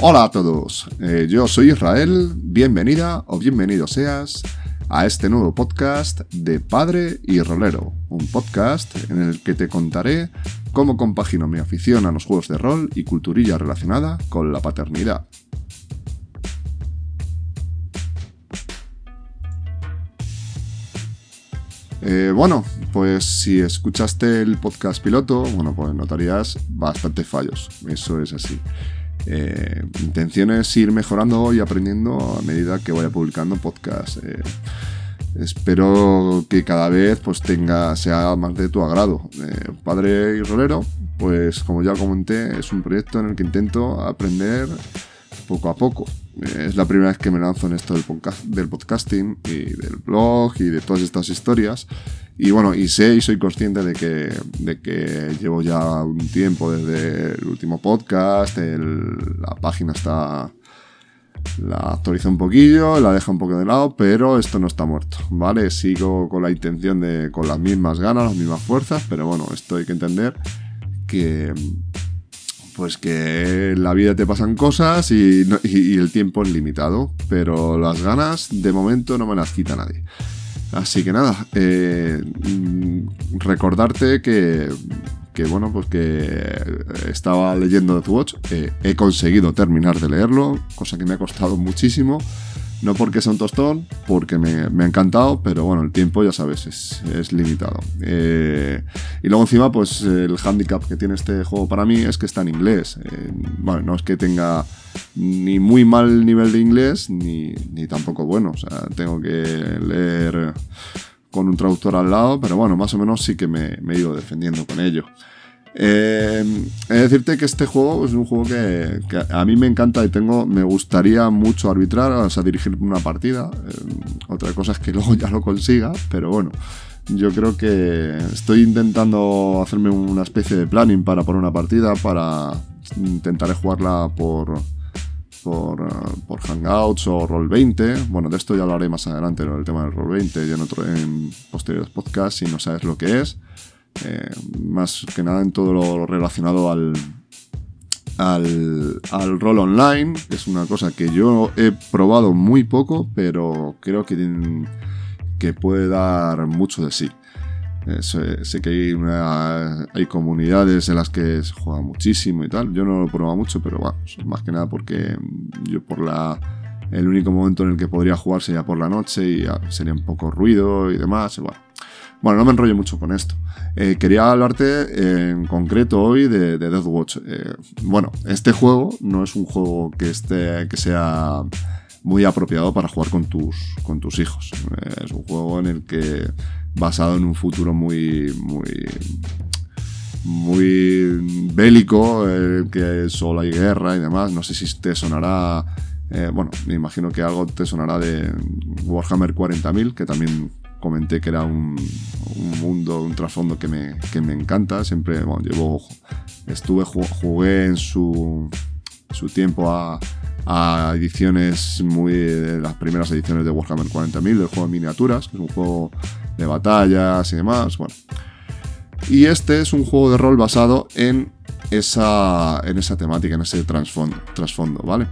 Hola a todos, eh, yo soy Israel, bienvenida o bienvenido seas a este nuevo podcast de Padre y Rolero, un podcast en el que te contaré cómo compagino mi afición a los juegos de rol y culturilla relacionada con la paternidad. Eh, bueno, pues si escuchaste el podcast piloto, bueno, pues notarías bastantes fallos. Eso es así. Eh, intención es ir mejorando y aprendiendo a medida que vaya publicando podcast. Eh, espero que cada vez pues tenga sea más de tu agrado. Padre y Rolero, pues como ya comenté, es un proyecto en el que intento aprender poco a poco. Es la primera vez que me lanzo en esto del, podcast, del podcasting y del blog y de todas estas historias. Y bueno, y sé y soy consciente de que, de que llevo ya un tiempo desde el último podcast, la página está... La actualizo un poquillo, la dejo un poco de lado, pero esto no está muerto, ¿vale? Sigo con la intención de, con las mismas ganas, las mismas fuerzas, pero bueno, esto hay que entender que, pues que en la vida te pasan cosas y, el tiempo es limitado, pero las ganas de momento no me las quita nadie. Así que nada, eh, mm, recordarte que, que, bueno, pues que estaba leyendo The Watch, eh, he conseguido terminar de leerlo, cosa que me ha costado muchísimo. No porque sea un tostón, porque me, ha encantado, pero bueno, el tiempo ya sabes, es, limitado. Eh, y luego encima, pues el handicap que tiene este juego para mí es que está en inglés. Eh, bueno, no es que tenga ni muy mal nivel de inglés, ni, tampoco bueno. O sea, tengo que leer con un traductor al lado, pero bueno, más o menos sí que me, me he ido defendiendo con ello. Eh, he de decirte que este juego es un juego que, a mí me encanta y tengo, me gustaría mucho arbitrar, o sea, dirigir una partida. Eh, otra cosa es que luego ya lo consiga, pero bueno, yo creo que estoy intentando hacerme una especie de planning para poner una partida, para intentar jugarla por, por, por Hangouts o Roll20. Bueno, de esto ya hablaré más adelante, el tema del Roll20 y en, otro, en posteriores podcasts si no sabes lo que es. Eh, más que nada en todo lo relacionado al, al, al rol online, es una cosa que yo he probado muy poco, pero creo que, que puede dar mucho de sí. Eh, sé, que hay, hay comunidades en las que se juega muchísimo y tal. Yo no lo he probado mucho, pero bueno, más que nada porque yo por la el único momento en el que podría jugar sería por la noche y sería un poco ruido y demás. Bueno, no me enrollo mucho con esto. Eh, quería hablarte en concreto hoy de, de Deathwatch. Eh, bueno, este juego no es un juego que, esté, que sea muy apropiado para jugar con tus, con tus hijos. Eh, es un juego en el que, basado en un futuro muy, muy, muy bélico, que solo hay guerra y demás. No sé si te sonará. bueno, me imagino que algo te sonará de Warhammer 40.000, que también comenté que era un, mundo, un trasfondo que me, que me, encanta. Siempre, bueno, llevo, estuve, jugué en su, su tiempo a, a ediciones muy, de las primeras ediciones de Warhammer 40.000, del juego de miniaturas, que es un juego de batallas y demás. Bueno. Y este es un juego de rol basado en esa, en esa temática, en ese trasfondo, ¿vale?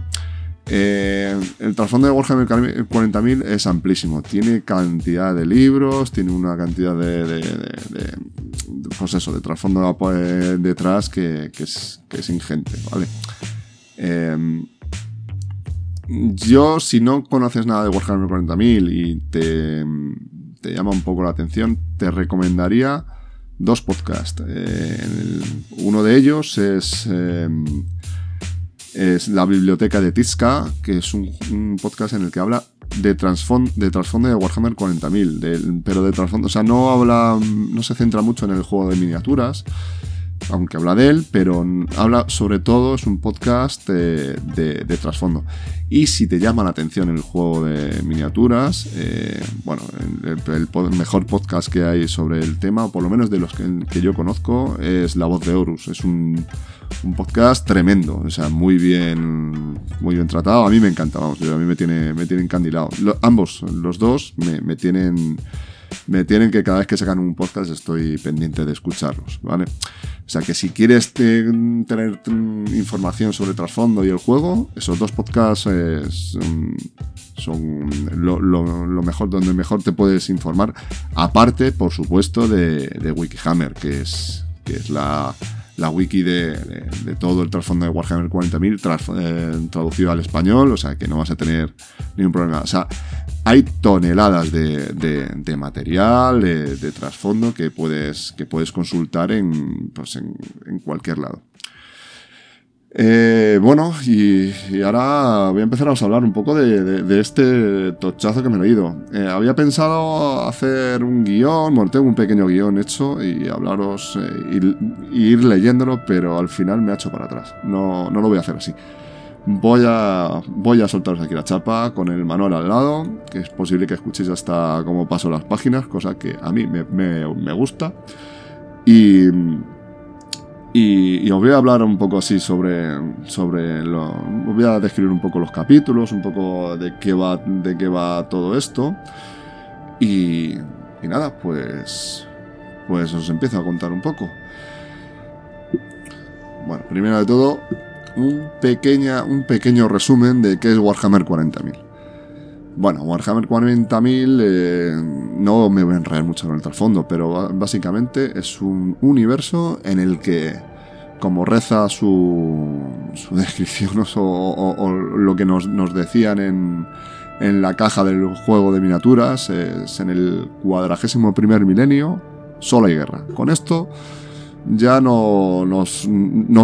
Eh, el trasfondo de Warhammer 40.000 es amplísimo. Tiene cantidad de libros, tiene una cantidad de, de, de, pues eso, de trasfondo detrás que, es, ingente, ¿vale? Yo, si no conoces nada de Warhammer 40.000 y te, te, llama un poco la atención, te recomendaría dos podcasts. Eh, uno de ellos es es la biblioteca de Tizka, que es un, podcast en el que habla de trasfondo de, de Warhammer 40.000, pero de trasfondo, o sea, no habla, no se centra mucho en el juego de miniaturas, aunque habla de él, pero habla sobre todo, es un podcast de, trasfondo. Y si te llama la atención el juego de miniaturas, eh, bueno, el, mejor podcast que hay sobre el tema, o por lo menos de los que, yo conozco, es La Voz de Horus. Es un, podcast tremendo, o sea, muy bien, muy bien tratado. A mí me encanta, vamos, a mí me tiene, me tiene encandilado. ambos, los dos, me, me tienen me tienen que cada vez que sacan un podcast estoy pendiente de escucharlos, ¿vale? O sea que si quieres tener información sobre trasfondo y el juego, esos dos podcasts son lo, mejor, donde mejor te puedes informar. Aparte, por supuesto, de, de Wikihammer, que es, que es la, la wiki de, todo el trasfondo de Warhammer 40.000 eh, traducido al español, o sea que no vas a tener ningún problema. O sea, hay toneladas de, material, de, trasfondo que puedes, que puedes consultar en, pues en cualquier lado. Eh, bueno, y, ahora voy a empezar a hablar un poco de, este tochazo que me he leído. Eh, había pensado hacer un guion, bueno, tengo un pequeño guion hecho y hablaros eh, y, ir leyéndolo, pero al final me ha hecho para atrás. No, no lo voy a hacer así. Voy a, voy a soltaros aquí la chapa con el manual al lado, que es posible que escuchéis hasta cómo paso las páginas, cosa que a mí me, me gusta. Y y, os voy a hablar un poco así sobre, sobre lo, os voy a describir un poco los capítulos, un poco de qué va, de qué va todo esto. Y, y nada, pues, pues os empiezo a contar un poco. Bueno, primero de todo, un, pequeña, un pequeño resumen de qué es Warhammer 40.000. Bueno, Warhammer 40.000 eh, no me voy a enredar mucho con el trasfondo, pero básicamente es un universo en el que como reza su, descripción o, lo que nos, decían en, en, la caja del juego de miniaturas, es en el cuadragésimo primer milenio, solo hay guerra. Con esto ya no, nos,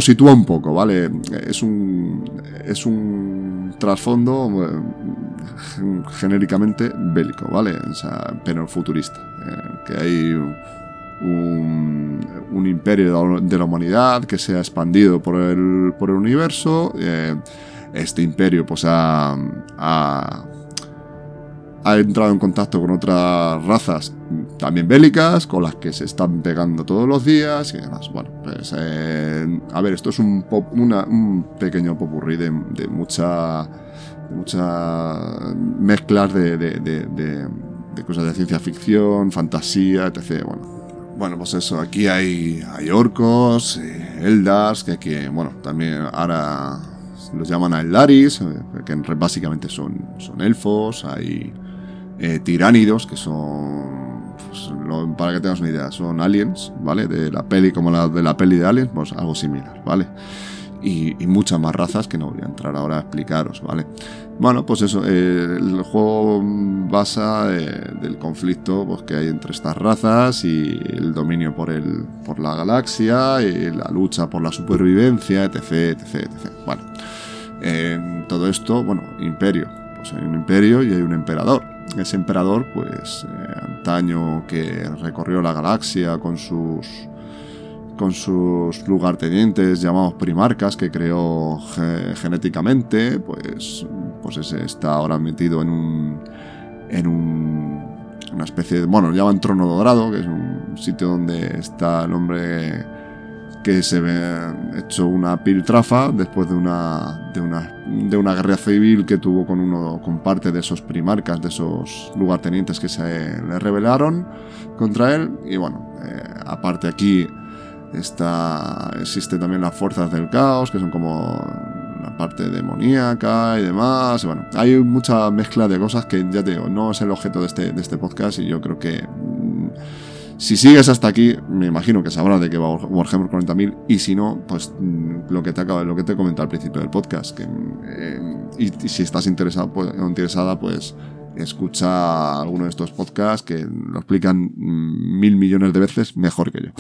sitúa un poco, ¿vale? Es un, es un trasfondo eh, genéricamente bélico, ¿vale? O sea, pero futurista, eh, que hay un, imperio de la humanidad que se ha expandido por el, por el universo. Eh, este imperio pues ha, ha, entrado en contacto con otras razas también bélicas, con las que se están pegando todos los días y demás. Bueno, pues eh, a ver, esto es un, un pequeño popurrí de, de mucha muchas mezclas de, de, de, cosas de ciencia ficción, fantasía, etc. Bueno, bueno, pues eso, aquí hay, hay orcos, eh, eldas, que, que, bueno, también ahora los llaman a eldaris, eh, que básicamente son, son elfos, hay eh, tiránidos, que son, pues, para que tengas una idea, son aliens, ¿vale? De la peli, como la de la peli de aliens, pues algo similar, ¿vale? Y, muchas más razas que no voy a entrar ahora a explicaros, ¿vale? Bueno, pues eso, eh, el juego basa eh, del conflicto pues, que hay entre estas razas y el dominio por, el, por la galaxia y la lucha por la supervivencia, etc. etc, etc. Bueno, en todo esto, bueno, imperio. Pues hay un imperio y hay un emperador. Ese emperador, pues, eh, antaño que recorrió la galaxia con sus con sus lugartenientes llamados primarcas que creó genéticamente, pues, pues ese está ahora metido en un, en un, una especie de, bueno, lo llaman trono dorado, que es un sitio donde está el hombre que se ve hecho una piltrafa después de una, de una, de una guerra civil que tuvo con uno con parte de esos primarcas, de esos lugartenientes que se le rebelaron contra él. Y bueno, eh, aparte aquí Está, existe también las fuerzas del caos, que son como la parte demoníaca y demás. bueno, hay mucha mezcla de cosas que ya te digo, no es el objeto de este, de este podcast y yo creo que si sigues hasta aquí, me imagino que sabrás de qué va Warhammer 40.000 y si no, pues mm, lo que te acabo, lo que te he al principio del podcast. Que, eh, y, si estás interesado pues, interesada, pues escucha alguno de estos podcasts que lo explican mm, mil millones de veces mejor que yo.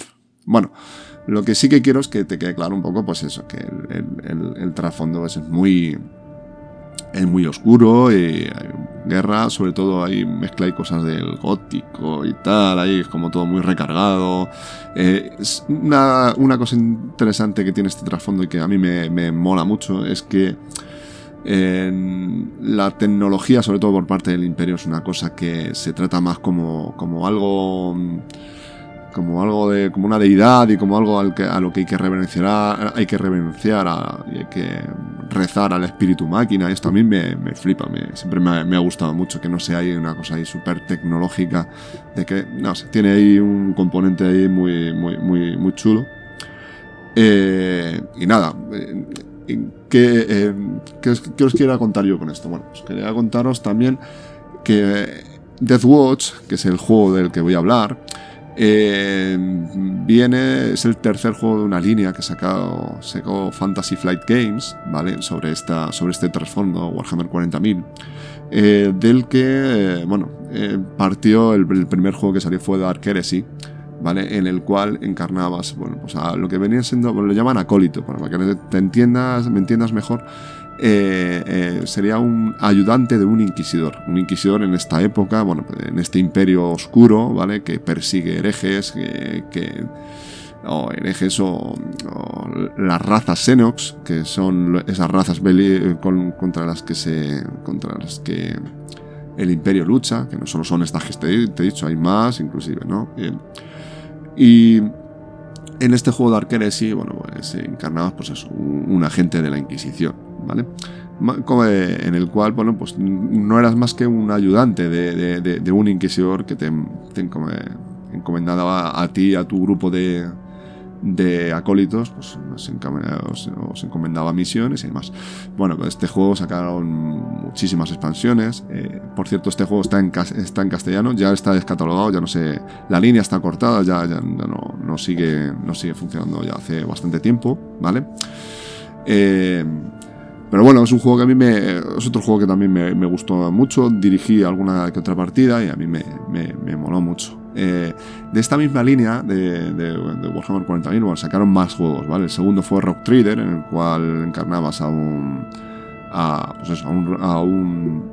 Bueno, lo que sí que quiero es que te quede claro un poco, pues eso, que el, trasfondo es muy, es muy oscuro y hay guerra, sobre todo hay mezcla y cosas del gótico y tal, ahí es como todo muy recargado. Eh, una, cosa interesante que tiene este trasfondo y que a mí me, mola mucho es que la tecnología, sobre todo por parte del imperio, es una cosa que se trata más como, como algo como algo de como una deidad y como algo a lo que hay que reverenciar hay que reverenciar y hay que rezar al espíritu máquina. Esto a mí me, me flipa, me, siempre me, ha gustado mucho que no sea ahí una cosa ahí súper tecnológica, de que, no sé, tiene ahí un componente ahí muy, muy, muy, muy chulo. Eh, y nada, eh, ¿qué, eh, ¿qué, os, ¿qué, os, contar yo con esto? Bueno, pues quería contaros también que Death Watch, que es el juego del que voy a hablar, eh, viene, es el tercer juego de una línea que sacó, sacó Fantasy Flight Games, ¿vale? Sobre, esta, sobre este trasfondo, Warhammer 40.000, eh, del que, eh, bueno, eh, partió el, el, primer juego que salió fue Dark Heresy, ¿vale? En el cual encarnabas, bueno, pues a lo que venía siendo, bueno, lo llaman acólito, para que te entiendas, me entiendas mejor, eh, eh, sería un ayudante de un inquisidor. Un inquisidor en esta época, bueno, en este imperio oscuro, ¿vale? Que persigue herejes, que, o herejes o, las razas Xenox, que son esas razas con, contra las que se contra las que el imperio lucha, que no solo son estas que te, he dicho, hay más inclusive, ¿no? Y en este juego de Arqueres, bueno, pues pues eso, un agente de la Inquisición. ¿Vale? En el cual, bueno, pues no eras más que un ayudante de, de, un inquisidor que te, te encomendaba a, a ti, a tu grupo de, de acólitos, pues os, os, os, encomendaba misiones y demás. Bueno, pues este juego sacaron muchísimas expansiones. Eh, por cierto, este juego está en, está en castellano, ya está descatalogado, ya no sé, la línea está cortada, ya no, no, sigue, no sigue funcionando ya hace bastante tiempo, ¿vale? Eh, pero bueno, es un juego que a mí me. Es otro juego que también me, gustó mucho. Dirigí alguna que otra partida y a mí me, moló mucho. Eh, de esta misma línea de, de, de Warhammer 40.000, bueno, sacaron más juegos, ¿vale? El segundo fue Rock Trader, en el cual encarnabas a un. a, pues eso, a un,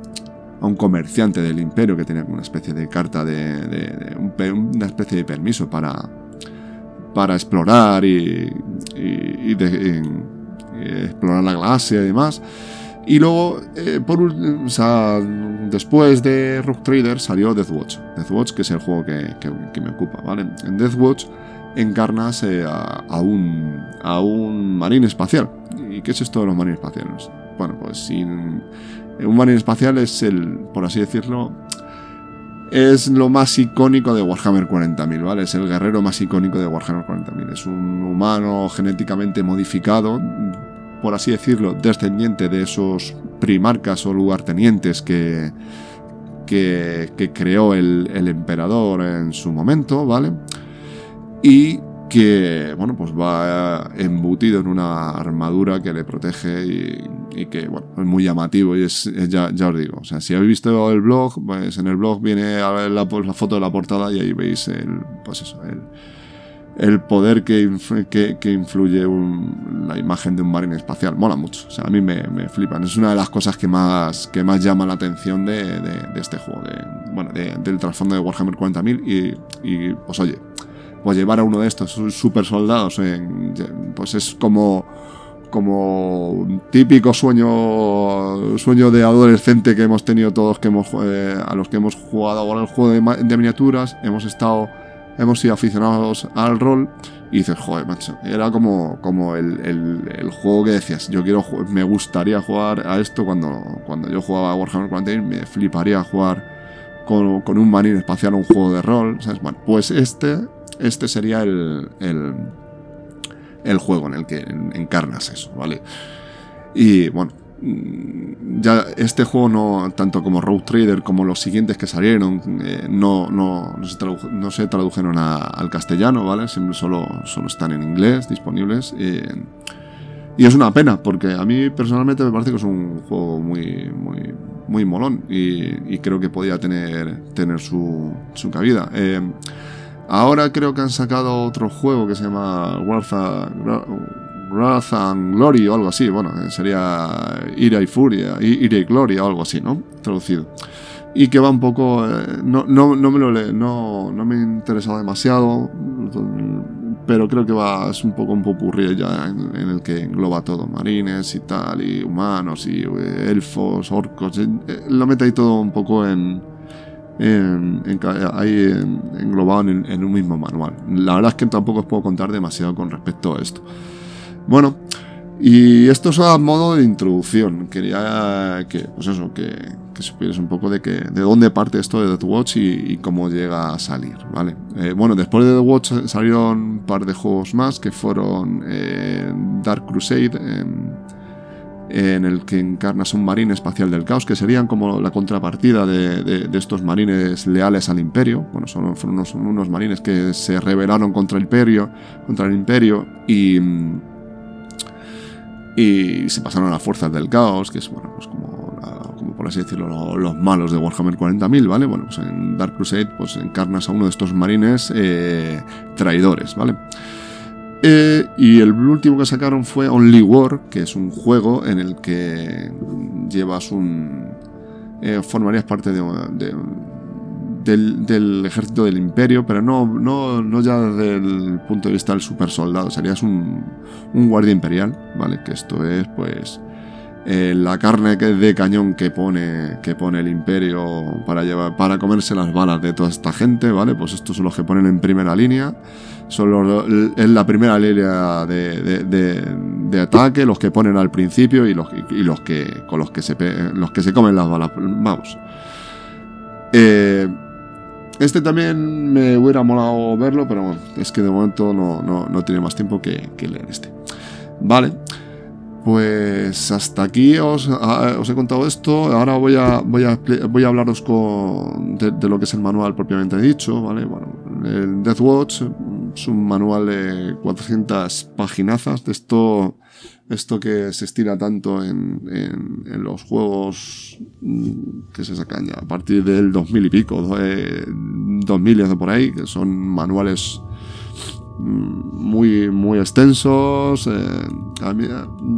a un comerciante del imperio que tenía una especie de carta de, de, de un, una especie de permiso para para explorar y, explorar la galaxia y demás. Y luego, eh, por, o después de Rock Trader salió Deathwatch. Deathwatch, que es el juego que, me ocupa, ¿vale? En Deathwatch encarnas eh, a, a, un, a un marín espacial. ¿Y qué es esto de los marines espaciales? Bueno, pues sin, un marín espacial es el, por así decirlo, es lo más icónico de Warhammer 40.000, ¿vale? Es el guerrero más icónico de Warhammer 40.000. Es un humano genéticamente modificado, por así decirlo, descendiente de esos primarcas o lugartenientes que, que, que creó el, el, emperador en su momento, ¿vale? Y que, bueno, pues va embutido en una armadura que le protege y, que, bueno, es muy llamativo y es, ya, ya, os digo, o sea, si habéis visto el blog, pues en el blog viene la, la foto de la portada y ahí veis el, pues eso, el el poder que, que, que influye un, la imagen de un marine espacial. Mola mucho, o sea, a mí me, me, flipan. Es una de las cosas que más, que más llama la atención de, de, de este juego, de, bueno, del trasfondo de Warhammer 40.000 y, y, pues oye, pues llevar a uno de estos super soldados, en, pues es como como un típico sueño sueño de adolescente que hemos tenido todos que hemos eh, a los que hemos jugado ahora el juego de miniaturas hemos estado hemos sido aficionados al rol y dices, joder, macho, era como, como el, el, juego que decías, yo quiero, me gustaría jugar a esto cuando, cuando yo jugaba a Warhammer 40 me fliparía jugar con, con un marine espacial un juego de rol, ¿sabes? Bueno, pues este, este sería el, el, el juego en el que encarnas eso, ¿vale? Y bueno, ya este juego no tanto como Road Trader como los siguientes que salieron eh, no, no, no, se tradujeron al castellano vale Siempre solo, solo están en inglés disponibles eh, y es una pena porque a mí personalmente me parece que es un juego muy muy muy molón y, y creo que podía tener tener su, su cabida. Eh, ahora creo que han sacado otro juego que se llama Warfare Wrath and Glory o algo así, bueno, sería Ira y Furia, Ira y Gloria o algo así, ¿no? Traducido. Y que va un poco. Eh, no, no, no, me lo le, no, no me interesa demasiado, pero creo que va. Es un poco un popurrí ya en, en, el que engloba todo: marines y tal, y humanos, y eh, elfos, orcos. Eh, lo mete ahí todo un poco en. En, en, ahí englobado en, en un mismo manual. La verdad es que tampoco os puedo contar demasiado con respecto a esto. Bueno, Y esto es a modo de introducción. Quería que, pues eso, que, supieras un poco de, que, de dónde parte esto de Death Watch y, cómo llega a salir, ¿vale? Eh, bueno, después de The Watch salieron un par de juegos más que fueron eh, Dark Crusade, en el que encarnas un marine espacial del caos, que serían como la contrapartida de, estos marines leales al imperio. Bueno, son, fueron unos, unos, marines que se rebelaron contra el imperio, contra el imperio y y se pasaron a las fuerzas del caos, que es, bueno, pues como, como por así decirlo, los, malos de Warhammer 40.000, ¿vale? Bueno, pues en Dark Crusade pues encarnas a uno de estos marines eh, traidores, ¿vale? Eh, y el último que sacaron fue Only War, que es un juego en el que llevas un... Eh, formarías parte de, de, del, ejército del imperio, pero no, no, no ya desde el punto de vista del super soldado, serías un, un guardia imperial, ¿vale? Que esto es pues eh, la carne de cañón que pone, que pone el imperio para, llevar, para comerse las balas de toda esta gente, ¿vale? Pues estos son los que ponen en primera línea, son los, es la primera línea de, de, ataque, los que ponen al principio y los, y los que con los que se los que se comen las balas, vamos. Eh, este también me hubiera molado verlo, pero bueno, es que de momento no, no, tiene más tiempo que, leer este. Vale, pues hasta aquí os, ah, os, he contado esto. Ahora voy a, voy a, voy a hablaros con, de, lo que es el manual propiamente dicho. ¿vale? Bueno, el Death Watch es un manual de 400 paginazas. De esto esto que se estira tanto en, en, los juegos mm, que se sacan ya a partir del 2000 y pico, 2000 y por ahí, que son manuales mm, muy, muy extensos. Eh,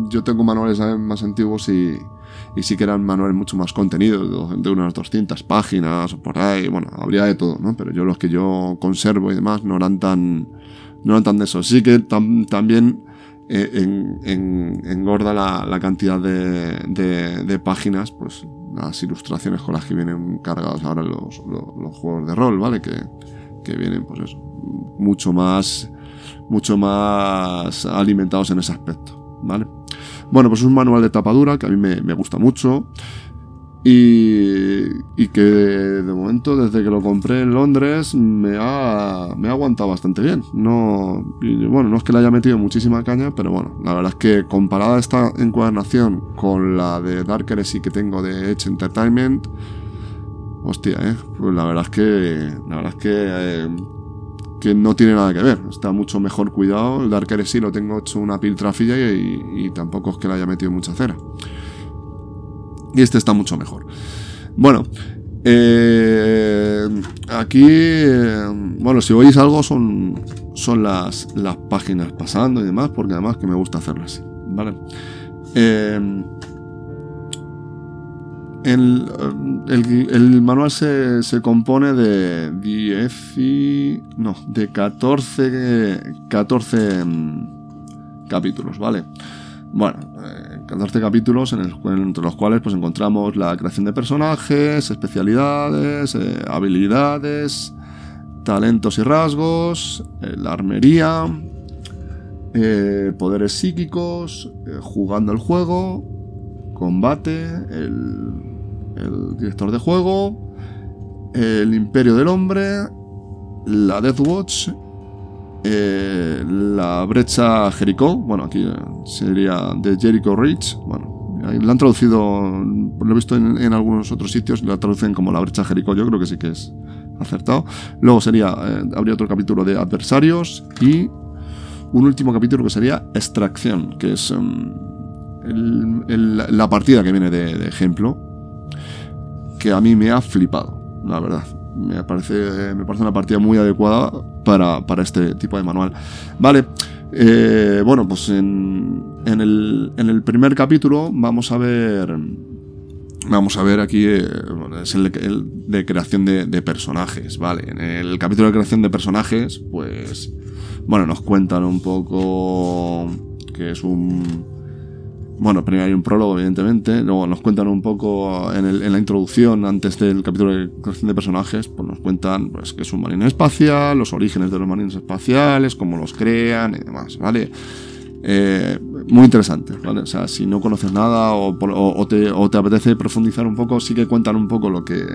yo tengo manuales más antiguos y, y sí que eran manuales mucho más contenidos, de unas 200 páginas o por ahí. Bueno, habría de todo, ¿no? Pero yo los que yo conservo y demás no eran tan, no eran tan de eso. Sí que también eh, engorda la, cantidad de, páginas, pues las ilustraciones con las que vienen cargados ahora los, juegos de rol, ¿vale? Que, vienen, pues eso, mucho más, mucho más alimentados en ese aspecto, ¿vale? Bueno, pues es un manual de tapadura que a mí me, gusta mucho. Y, que de momento, desde que lo compré en Londres, me ha, me ha aguantado bastante bien. No, bueno, no es que le haya metido muchísima caña, pero bueno, la verdad es que comparada esta encuadernación con la de Dark Heresy que tengo de Edge Entertainment, hostia, eh, pues la verdad es que, la verdad es que, eh, que no tiene nada que ver. Está mucho mejor cuidado. El Dark Heresy lo tengo hecho una piltrafilla y, y tampoco es que le haya metido mucha cera. Y este está mucho mejor. Bueno, eh, aquí, eh, bueno, si oís algo son, son las, las páginas pasando y demás, porque además que me gusta hacerlo así. ¿vale? Eh, el, manual se, se, compone de 10 y, no, de 14, 14 mm, capítulos, ¿vale? Bueno, 14 capítulos en entre los cuales pues, encontramos la creación de personajes, especialidades, eh, habilidades, talentos y rasgos, eh, la armería, eh, poderes psíquicos, jugando el juego, combate, el, director de juego, el imperio del hombre, la Death Watch eh, la brecha Jericó, bueno, aquí sería de Jericho Ridge, bueno, la han traducido, lo he visto en, algunos otros sitios, la traducen como la brecha Jericó, yo creo que sí que es acertado. Luego sería, eh, habría otro capítulo de adversarios y un último capítulo que sería extracción, que es em, la partida que viene de ejemplo, que a mí me ha flipado, la verdad me parece, me parece una partida muy adecuada para, para este tipo de manual. Vale, eh, bueno, pues en, en, el, en, el, primer capítulo vamos a ver... Vamos a ver aquí, eh, es el, de creación de, de, personajes, ¿vale? En el capítulo de creación de personajes, pues, bueno, nos cuentan un poco que es un, bueno, primero hay un prólogo, evidentemente. Luego nos cuentan un poco en, la introducción, antes del capítulo de creación de personajes, pues nos cuentan pues, que es un marino espacial, los orígenes de los marines espaciales, cómo los crean y demás, ¿vale? Eh, muy interesante, ¿vale? O sea, si no conoces nada o, te, te, apetece profundizar un poco, sí que cuentan un poco lo que...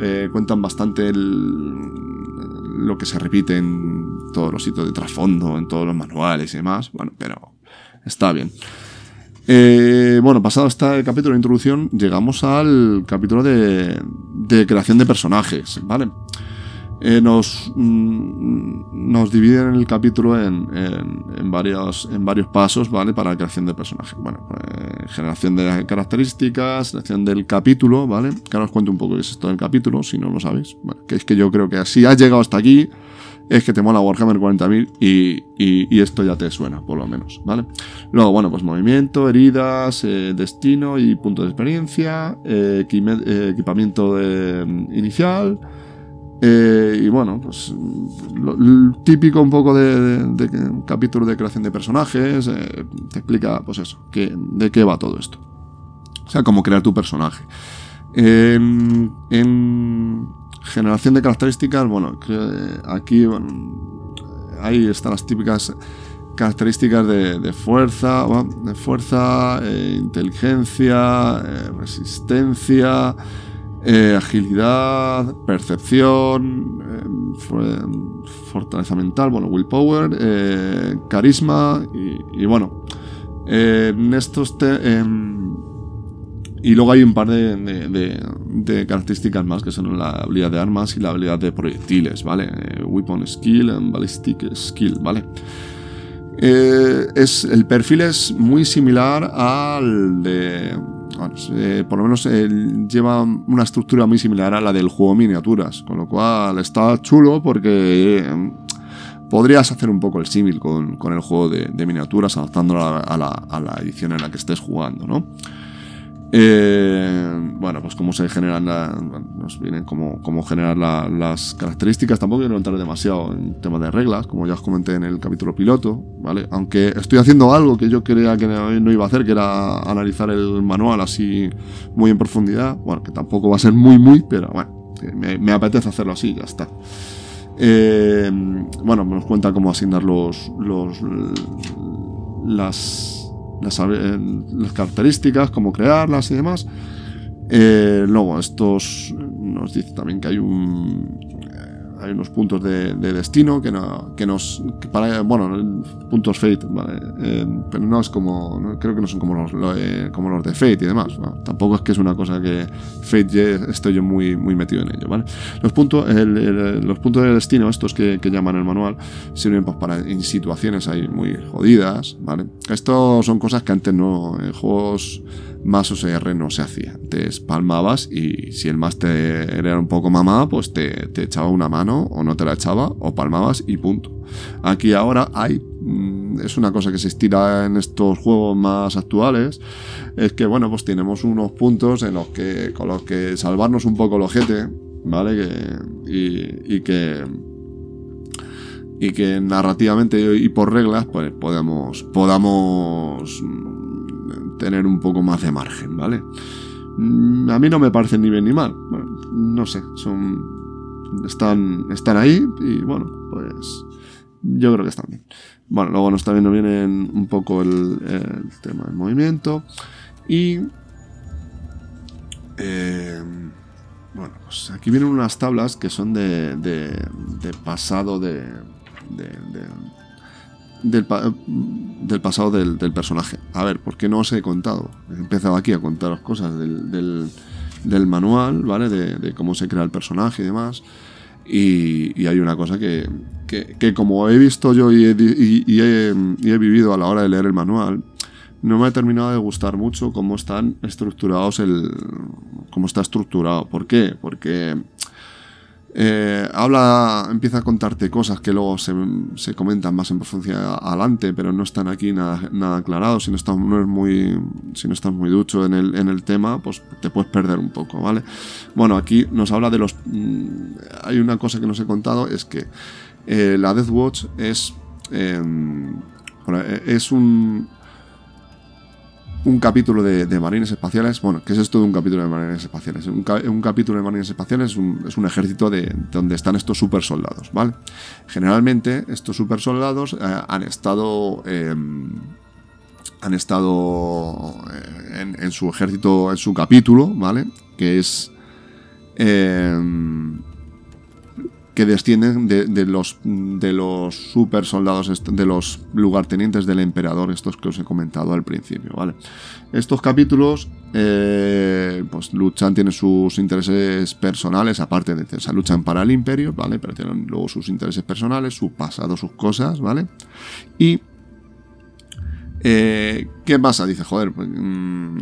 Eh, cuentan bastante lo que se repite en todos los sitios de trasfondo, en todos los manuales y demás, bueno, pero está bien. Eh, bueno, pasado este capítulo de introducción, llegamos al capítulo de, de creación de personajes, ¿vale? Eh, nos, mm, nos dividen el capítulo en, en, varios, en varios pasos, ¿vale? Para la creación de personajes. Bueno, pues, generación de características, selección del capítulo, ¿vale? Que ahora os cuento un poco qué es esto del capítulo, si no lo sabéis. Bueno, que es que yo creo que si has llegado hasta aquí, es que te mola Warhammer 40.000 y, y, esto ya te suena, por lo menos, ¿vale? Luego, bueno, pues movimiento, heridas, eh, destino y punto de experiencia, eh, equipamiento de, inicial, eh, y bueno, pues lo, típico un poco de, de, capítulo de creación de personajes, eh, te explica pues eso, que, de qué va todo esto. O sea, cómo crear tu personaje. en generación de características, bueno, aquí ahí están las típicas características de, fuerza, de fuerza, eh, inteligencia, resistencia, eh, agilidad, percepción, eh, fortaleza mental, bueno, willpower, eh, carisma y, bueno, en estos y luego hay un par de, características más que son la habilidad de armas y la habilidad de proyectiles, ¿vale? weapon skill and ballistic skill, ¿vale? es, el perfil es muy similar al de eh, por lo menos lleva una estructura muy similar a la del juego miniaturas, con lo cual está chulo porque eh, podrías hacer un poco el símil con, el juego de, miniaturas adaptándolo a la, edición en la que estés jugando, ¿no? Eh, bueno, pues cómo se generan, nos vienen cómo, cómo generar las características. Tampoco quiero entrar demasiado en temas de reglas, como ya os comenté en el capítulo piloto, ¿vale? Aunque estoy haciendo algo que yo creía que no iba a hacer, que era analizar el manual así muy en profundidad. Bueno, que tampoco va a ser muy, muy, pero bueno, me, apetece hacerlo así, ya está. Eh, bueno, nos cuenta cómo asignar los, los las eh, las, características, cómo crearlas y demás. Eh, luego, estos nos dice también que hay un hay unos puntos de, destino que, no, que nos. para, bueno, puntos Fate, eh, pero no es como. creo que no son como los, eh, como los de Fate y demás. tampoco es que es una cosa que Fate estoy yo muy, muy metido en ello, ¿vale? Los puntos, los puntos de destino, estos que, que, llaman el manual, sirven pues, para en situaciones ahí muy jodidas, ¿vale? Estos son cosas que antes no. En juegos más OSR no se hacía. Te palmabas y si el máster era un poco mamá, pues te, te, echaba una mano o no te la echaba o palmabas y punto. Aquí ahora hay, mm, es una cosa que se estira en estos juegos más actuales, es que bueno, pues tenemos unos puntos en los que, con los que salvarnos un poco el ojete, ¿vale? Que, y, y que y que narrativamente y por reglas pues podemos podamos tener un poco más de margen, ¿vale? Mm, a mí no me parece ni bien ni mal. no sé, son. Están, están ahí y bueno, pues. Yo creo que están bien. Bueno, luego nos también nos viene un poco el, tema del movimiento. Y. Eh, bueno, pues aquí vienen unas tablas que son de, de, pasado de, del, del pasado del, personaje. A ver, ¿por qué no os he contado? He empezado aquí a contaros cosas del, del, manual, ¿vale? De, de, cómo se crea el personaje y demás. Y, hay una cosa que, que, como he visto yo y he, y, he, y he vivido a la hora de leer el manual, no me ha terminado de gustar mucho cómo están estructurados el. cómo está estructurado. ¿Por qué? Porque eh, habla, empieza a contarte cosas que luego se, se, comentan más en profundidad adelante, pero no están aquí nada, nada aclarados. Si no estás, no muy, si no estás muy ducho en el, en el tema, pues te puedes perder un poco, ¿vale? Bueno, aquí nos habla de los... Mm, hay una cosa que nos he contado, es que eh, la Death Watch es... Em, es un un capítulo de, marines espaciales. Bueno, ¿qué es esto de un capítulo de marines espaciales? Un, capítulo de marines espaciales es un, ejército de, donde están estos super soldados, ¿vale? Generalmente estos super soldados eh, han estado... Em, han estado eh, en, su ejército, en su capítulo, ¿vale? Que es... Em, que descienden de, los, de los super soldados, de los lugartenientes del emperador, estos que os he comentado al principio, ¿vale? Estos capítulos, eh, pues luchan, tienen sus intereses personales, aparte de, o luchan para el imperio, ¿vale? Pero tienen luego sus intereses personales, su pasado, sus cosas, ¿vale? Y eh, ¿Qué pasa? Dice, joder, pues, mm,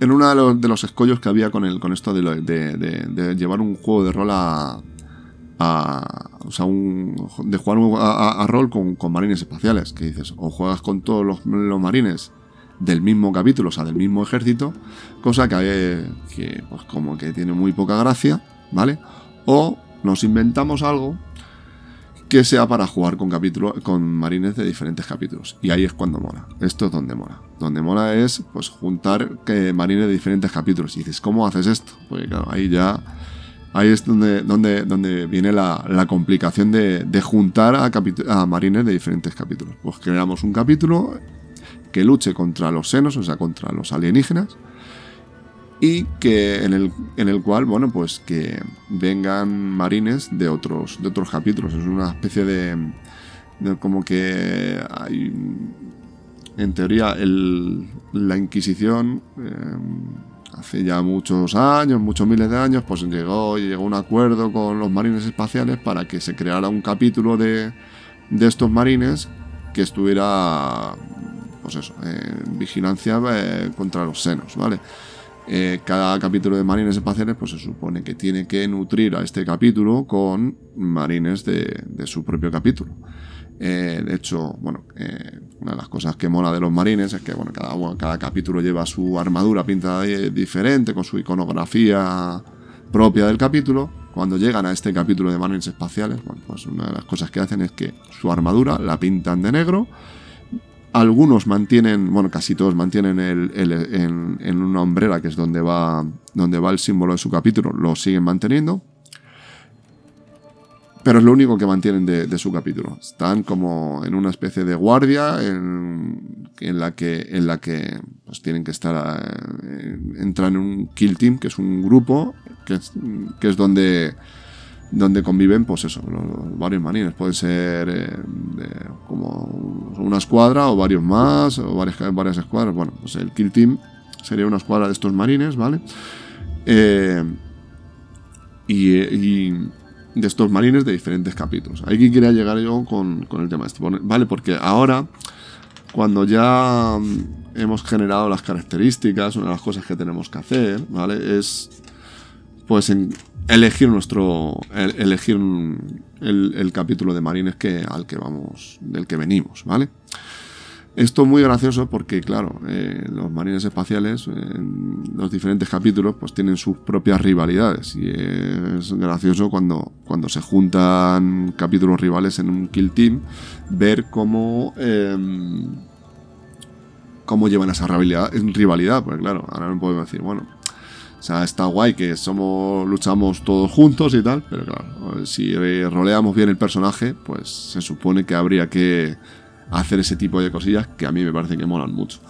en uno de los, escollos que había con, el, con esto de, de, llevar un juego de rol a, o sea, de jugar a, rol con, marines espaciales. Que dices, o juegas con todos los, marines del mismo capítulo, o sea, del mismo ejército, cosa que, que pues como que tiene muy poca gracia, ¿vale? O nos inventamos algo que sea para jugar con con marines de diferentes capítulos. Y ahí es cuando mola. Esto es donde mola. Donde mola es pues juntar que marines de diferentes capítulos. Y dices, ¿cómo haces esto? Pues claro, ahí ya ahí es donde, donde, donde viene la, complicación de, juntar a, marines de diferentes capítulos. Pues creamos un capítulo que luche contra los senos, o sea, contra los alienígenas, y que en el, en el cual, bueno, pues que vengan marines de otros, de otros capítulos. Es una especie de, como que en teoría, la Inquisición... Eh, hace ya muchos años, muchos miles de años, pues llegó, llegó un acuerdo con los marines espaciales para que se creara un capítulo de, de estos marines que estuviera, pues eso, en vigilancia eh, contra los senos, ¿vale? Eh, cada capítulo de marines espaciales, pues se supone que tiene que nutrir a este capítulo con marines de, de su propio capítulo. Eh, de hecho, bueno, eh, una de las cosas que mola de los marines es que bueno, cada, cada capítulo lleva su armadura pintada diferente, con su iconografía propia del capítulo. Cuando llegan a este capítulo de marines espaciales, bueno, pues una de las cosas que hacen es que su armadura la pintan de negro. Algunos mantienen, bueno, casi todos mantienen el, en, una hombrera, que es donde va, donde va el símbolo de su capítulo, lo siguen manteniendo pero es lo único que mantienen de, su capítulo. Están como en una especie de guardia en, la que, en la que pues, tienen que estar. Eh, entran en un kill team, que es un grupo, que es, que es donde, donde conviven, pues eso, los, varios marines. Pueden ser eh, como una escuadra o varios más, o varias, varias escuadras. Bueno, pues el kill team sería una escuadra de estos marines, ¿vale? Eh, y de estos marines de diferentes capítulos. Aquí quería llegar yo con, el tema este, ¿vale? Porque ahora, cuando ya mm, hemos generado las características, una de las cosas que tenemos que hacer, ¿vale? Es, pues, elegir nuestro, elegir el, el, capítulo de marines que, al que vamos, del que venimos, ¿vale? Esto es muy gracioso porque, claro, eh, los marines espaciales en los diferentes capítulos pues tienen sus propias rivalidades. Y es gracioso cuando, cuando se juntan capítulos rivales en un kill team ver cómo, em, cómo llevan esa rivalidad, rivalidad, porque claro, ahora no podemos decir, bueno, o sea, está guay que somos luchamos todos juntos y tal, pero claro, si roleamos bien el personaje, pues se supone que habría que hacer ese tipo de cosillas que a mí me parece que molan mucho.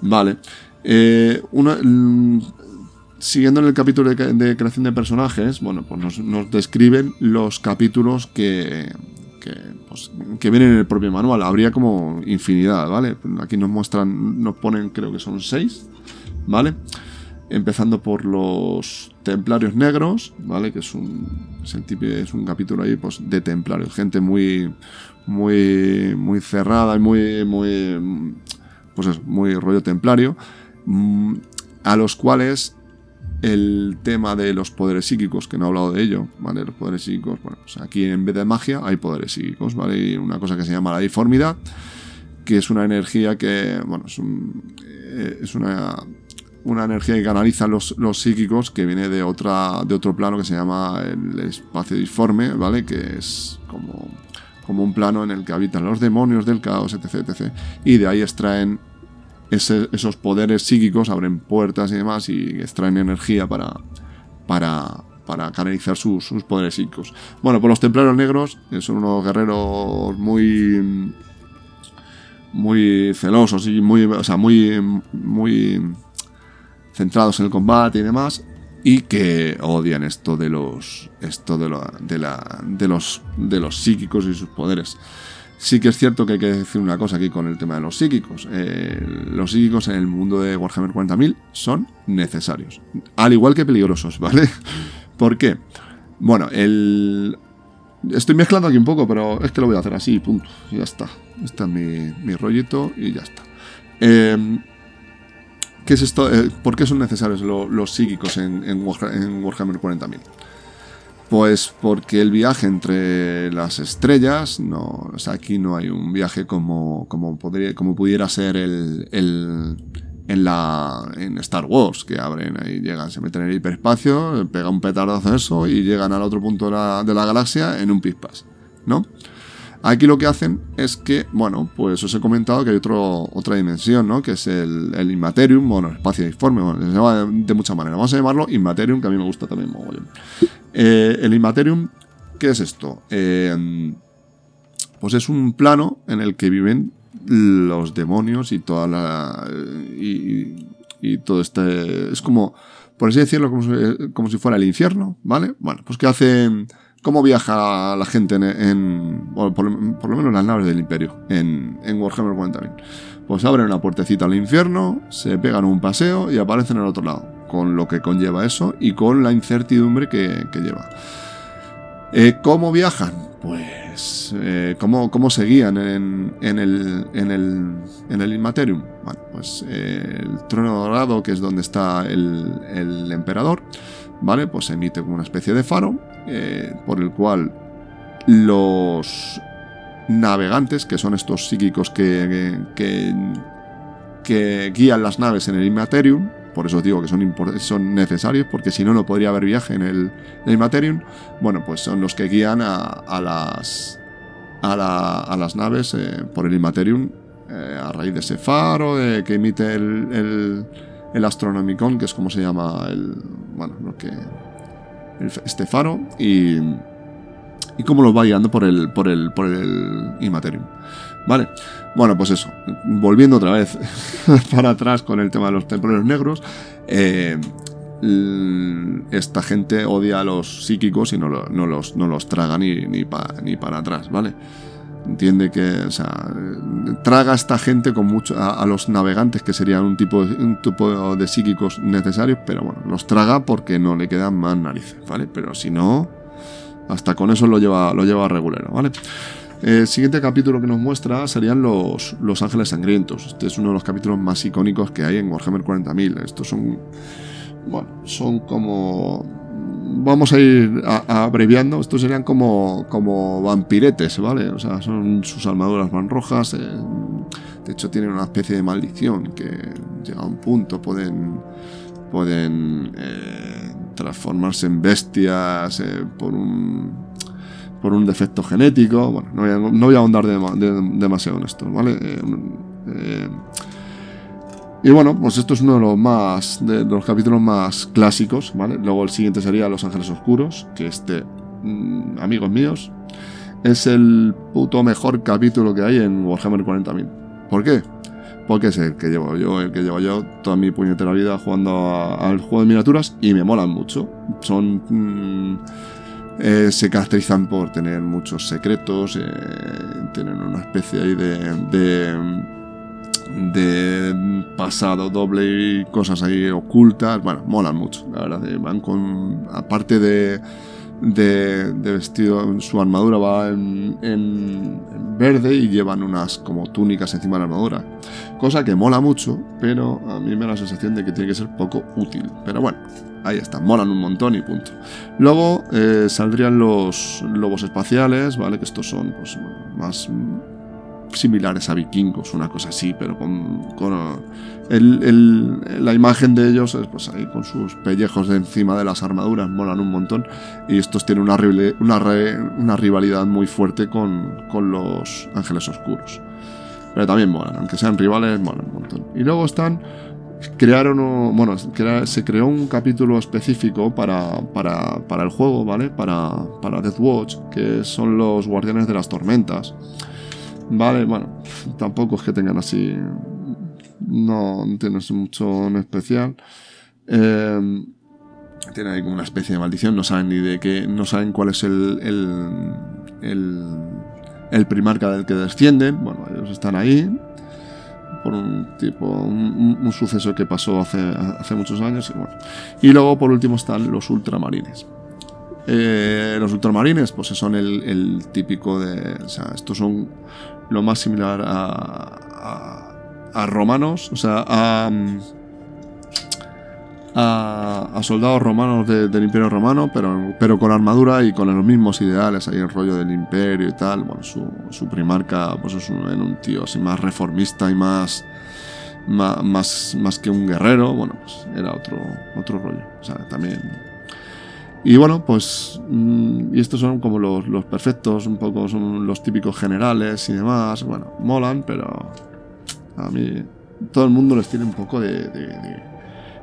Vale. Eh, mm, siguiendo en el capítulo de, creación de personajes, bueno, pues nos, describen los capítulos que, pues, que, vienen en el propio manual. Habría como infinidad, ¿vale? Aquí nos muestran, nos ponen, creo que son seis, ¿vale? Empezando por los templarios negros, ¿vale? Que es un, es, es un capítulo ahí pues, de templarios, gente muy, muy, muy cerrada y muy, muy, pues muy rollo templario, mm, a los cuales el tema de los poderes psíquicos, que no he hablado de ello, ¿vale? Los poderes psíquicos, bueno, pues aquí en vez de magia hay poderes psíquicos, ¿vale? Y una cosa que se llama la diformidad, que es una energía que, bueno, es, eh, es una, una energía que canaliza los, los, psíquicos que viene de, otra, de otro plano que se llama el espacio disforme, ¿vale? Que es como como un plano en el que habitan los demonios del caos, etc. etc. Y de ahí extraen esos poderes psíquicos abren puertas y demás y extraen energía para, para, para canalizar sus, poderes psíquicos. Bueno, pues los templarios negros son unos guerreros muy muy celosos y muy, o sea, muy, muy centrados en el combate y demás y que odian esto de los esto de, de, la, de los de los psíquicos y sus poderes. Sí que es cierto que hay que decir una cosa aquí con el tema de los psíquicos. Eh, los psíquicos en el mundo de Warhammer 40.000 son necesarios. Al igual que peligrosos, ¿vale? ¿Por qué? Bueno, el... Estoy mezclando aquí un poco, pero es que lo voy a hacer así, punto. Ya está. Este es mi, rollito y ya está. Em, Eh, ¿Por qué son necesarios los psíquicos en, Warhammer 40.000? Pues porque el viaje entre las estrellas, o sea, aquí no hay un viaje como, como, podría, como pudiera ser el, en, la, en Star Wars, que abren ahí, llegan, se meten en el hiperespacio, pega un petardazo eso y llegan al otro punto de la, de la galaxia en un pispas, ¿no? Aquí lo que hacen es que, bueno, pues os he comentado que hay otro, otra dimensión, ¿no? Que es el, el Immaterium, bueno, espacio informe, bueno, se llama de, muchas maneras. Vamos a llamarlo Immaterium, que a mí me gusta también eh, el Immaterium, ¿qué es esto? Eh, pues es un plano en el que viven los demonios y toda la. y, y todo este. Es como, por así decirlo, como como si fuera el infierno, ¿vale? Bueno, pues que hacen cómo viaja la gente en, por, lo menos las naves del imperio en, en Warhammer 40.000. Pues abren una puertecita al infierno, se pegan un paseo y aparecen al otro lado, con lo que conlleva eso y con la incertidumbre que, lleva. Eh, ¿Cómo viajan? Pues, eh, ¿cómo, ¿cómo, se guían en, el, en, el, en el Immaterium? Bueno, pues eh, el trono dorado, que es donde está el, el emperador, ¿vale? Pues emite como una especie de faro eh, por el cual los navegantes, que son estos psíquicos que, que, guían las naves en el Immaterium, por eso digo que son, son necesarios, porque si no, no podría haber viaje en el, Immaterium, bueno, pues son los que guían a, las, a, las naves eh, por el Immaterium eh, a raíz de ese faro que emite el, el, el Astronomicon, que es como se llama el, bueno, lo que faro y, y cómo lo va guiando por el, por el, por el Immaterium. Vale, bueno, pues eso, volviendo otra vez para atrás con el tema de los templarios negros, eh, esta gente odia a los psíquicos y no, no, los, no los traga ni, ni, ni para atrás, ¿vale? Entiende que, o sea, traga a esta gente con mucho, a, los navegantes que serían un tipo, de, psíquicos necesarios, pero bueno, los traga porque no le quedan más narices, ¿vale? Pero si no, hasta con eso lo lleva, lo lleva regulero, ¿vale? El siguiente capítulo que nos muestra serían los, los Ángeles Sangrientos. Este es uno de los capítulos más icónicos que hay en Warhammer 40.000. Estos son, bueno, son como vamos a ir abreviando, estos serían como, como vampiretes, ¿vale? O sea, son sus armaduras van rojas. Eh, de hecho, tienen una especie de maldición que llega a un punto, pueden, pueden eh, transformarse en bestias eh, por un por un defecto genético. Bueno, no voy a, no voy a ahondar demasiado en esto, ¿vale? Y bueno, pues esto es uno de los más de los capítulos más clásicos, ¿vale? Luego el siguiente sería Los Ángeles Oscuros, que este, mm, amigos míos, es el puto mejor capítulo que hay en Warhammer 40.000. ¿Por qué? Porque es el que llevo yo, el que llevo yo toda mi puñetera vida jugando al juego de miniaturas y me molan mucho. Son... Mm, eh, se caracterizan por tener muchos secretos, eh, tener una especie ahí de de pasado doble y cosas ahí ocultas. Bueno, molan mucho, la verdad. Eh, van con. Aparte de, de, vestido, su armadura va en, verde y llevan unas como túnicas encima de la armadura. Cosa que mola mucho, pero a mí me da la sensación de que tiene que ser poco útil. Pero bueno, ahí está, molan un montón y punto. Luego eh, saldrían los lobos espaciales, ¿vale? Que estos son pues, más similares a vikingos, una cosa así, pero con, la imagen de ellos, pues ahí con sus pellejos de encima de las armaduras, molan un montón. Y estos tienen una, una, rivalidad muy fuerte con, los ángeles oscuros. Pero también molan, aunque sean rivales, molan un montón. Y luego están crearon, bueno, se creó un capítulo específico para, para, el juego, ¿vale? Para, para Death Watch, que son los guardianes de las tormentas. Vale, bueno, tampoco es que tengan así, no, tienes mucho en especial. Eh, tienen ahí como una especie de maldición, no saben ni de qué, no saben cuál es el, el, el, el primarca del que descienden. Bueno, ellos están ahí, por un tipo, un, suceso que pasó hace, hace muchos años. Y, y luego, por último, están los ultramarines. Eh, los ultramarines, pues son el, típico de. O sea, estos son lo más similar a, a, romanos, o sea, a a, soldados romanos del Imperio Romano, pero, pero con armadura y con los mismos ideales, ahí el rollo del imperio y tal. Bueno, su, primarca pues es un, tío así más reformista y más, más, más, que un guerrero. Bueno, pues era otro, otro rollo. O sea, también... Y bueno, pues... Mm, y estos son como los, los perfectos, un poco son los típicos generales y demás. Bueno, molan, pero a mí todo el mundo les tiene un poco de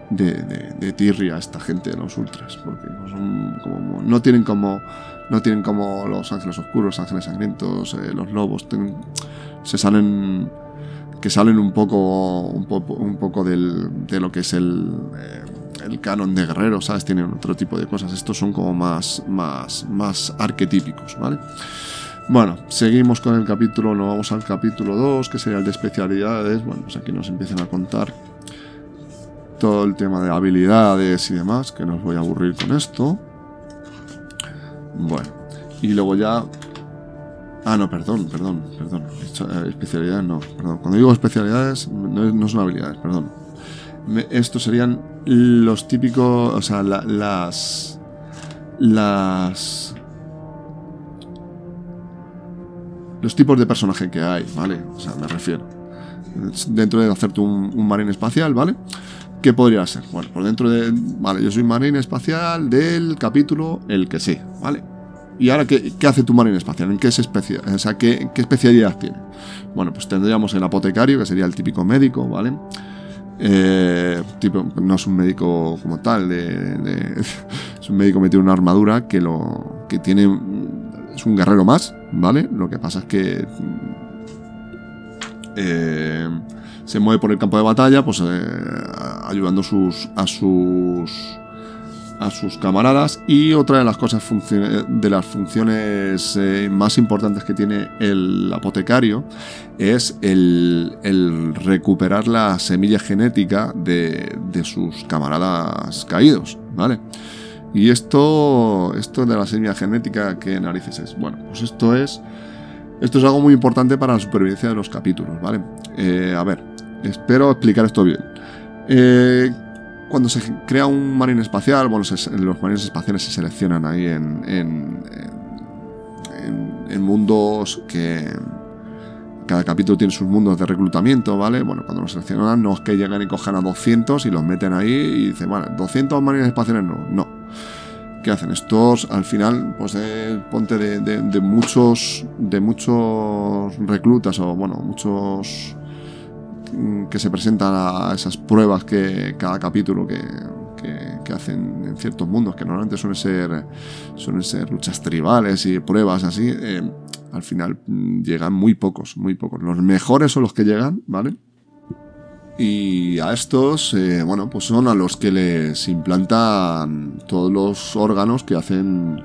de, de, tirria a esta gente de los ultras, porque son como, no tienen como no tienen como los ángeles oscuros, ángeles sangrientos, eh, los lobos, se salen que salen un poco un, un poco del, de lo que es el, eh, el canon de guerreros, ¿sabes? Tienen otro tipo de cosas. Estos son como más más más arquetípicos, ¿vale? Bueno, seguimos con el capítulo, nos vamos al capítulo 2, que sería el de especialidades. Bueno, pues aquí nos empiezan a contar todo el tema de habilidades y demás, que no os voy a aburrir con esto. Bueno, y luego ya... Ah, no, perdón, perdón, perdón. Eh, especialidades no, perdón. Cuando digo especialidades, no, son habilidades, perdón. Estos serían los típicos, o sea, las... Las... Los tipos de personaje que hay, ¿vale? O sea, me refiero. Dentro de hacerte un, un marín espacial, ¿vale? ¿Qué podría ser? Bueno, por dentro de. Vale, yo soy marine espacial del capítulo El que sé, ¿vale? ¿Y ahora qué, hace tu marine espacial? ¿En qué es especial? O sea, ¿qué, especialidad tiene? Bueno, pues tendríamos el apotecario, que sería el típico médico, ¿vale? Eh, tipo, no es un médico como tal, es un médico metido en una armadura que lo que tiene es un guerrero más, ¿vale? Lo que pasa es que eh, se mueve por el campo de batalla, pues eh, ayudando sus, a sus a sus camaradas y otra de las cosas de las funciones eh, más importantes que tiene el apotecario es el, recuperar la semilla genética de, de, sus camaradas caídos, ¿vale? Y esto, esto de la semilla genética, ¿qué narices es? Bueno, pues esto es, esto es algo muy importante para la supervivencia de los capítulos, ¿vale? Eh, a ver, Espero explicar esto bien. Eh, cuando se crea un marine espacial, bueno, los marines espaciales se seleccionan ahí en, en, en, mundos que cada capítulo tiene sus mundos de reclutamiento, ¿vale? Bueno, cuando los seleccionan no es que llegan y cojan a 200 y los meten ahí y dicen, vale, 200 marines espaciales no, no. ¿Qué hacen? Estos al final, pues eh, ponte de, de, muchos de muchos reclutas o bueno, muchos que se presentan a esas pruebas que cada capítulo que, que, hacen en ciertos mundos, que normalmente suelen ser, suelen ser luchas tribales y pruebas así, eh, al final mm, llegan muy pocos, muy pocos. Los mejores son los que llegan, ¿vale? Y a estos, eh, bueno, pues son a los que les implantan todos los órganos que hacen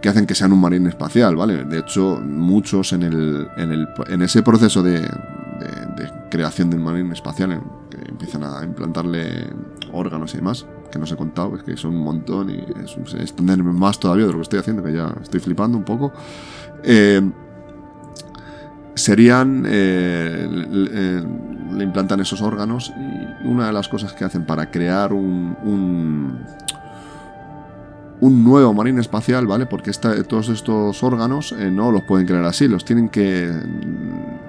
que hacen que sean un marín espacial, ¿vale? De hecho, muchos en, el, en, el, en ese proceso de, de, creación del marine espacial, que empiezan a implantarle órganos y demás, que no os he contado, es que son un montón y es, extenderme más todavía de lo que estoy haciendo, que ya estoy flipando un poco. Eh, serían, eh, le, implantan esos órganos y una de las cosas que hacen para crear un un nuevo marine espacial, ¿vale? Porque todos estos órganos eh, no los pueden crear así, los tienen que...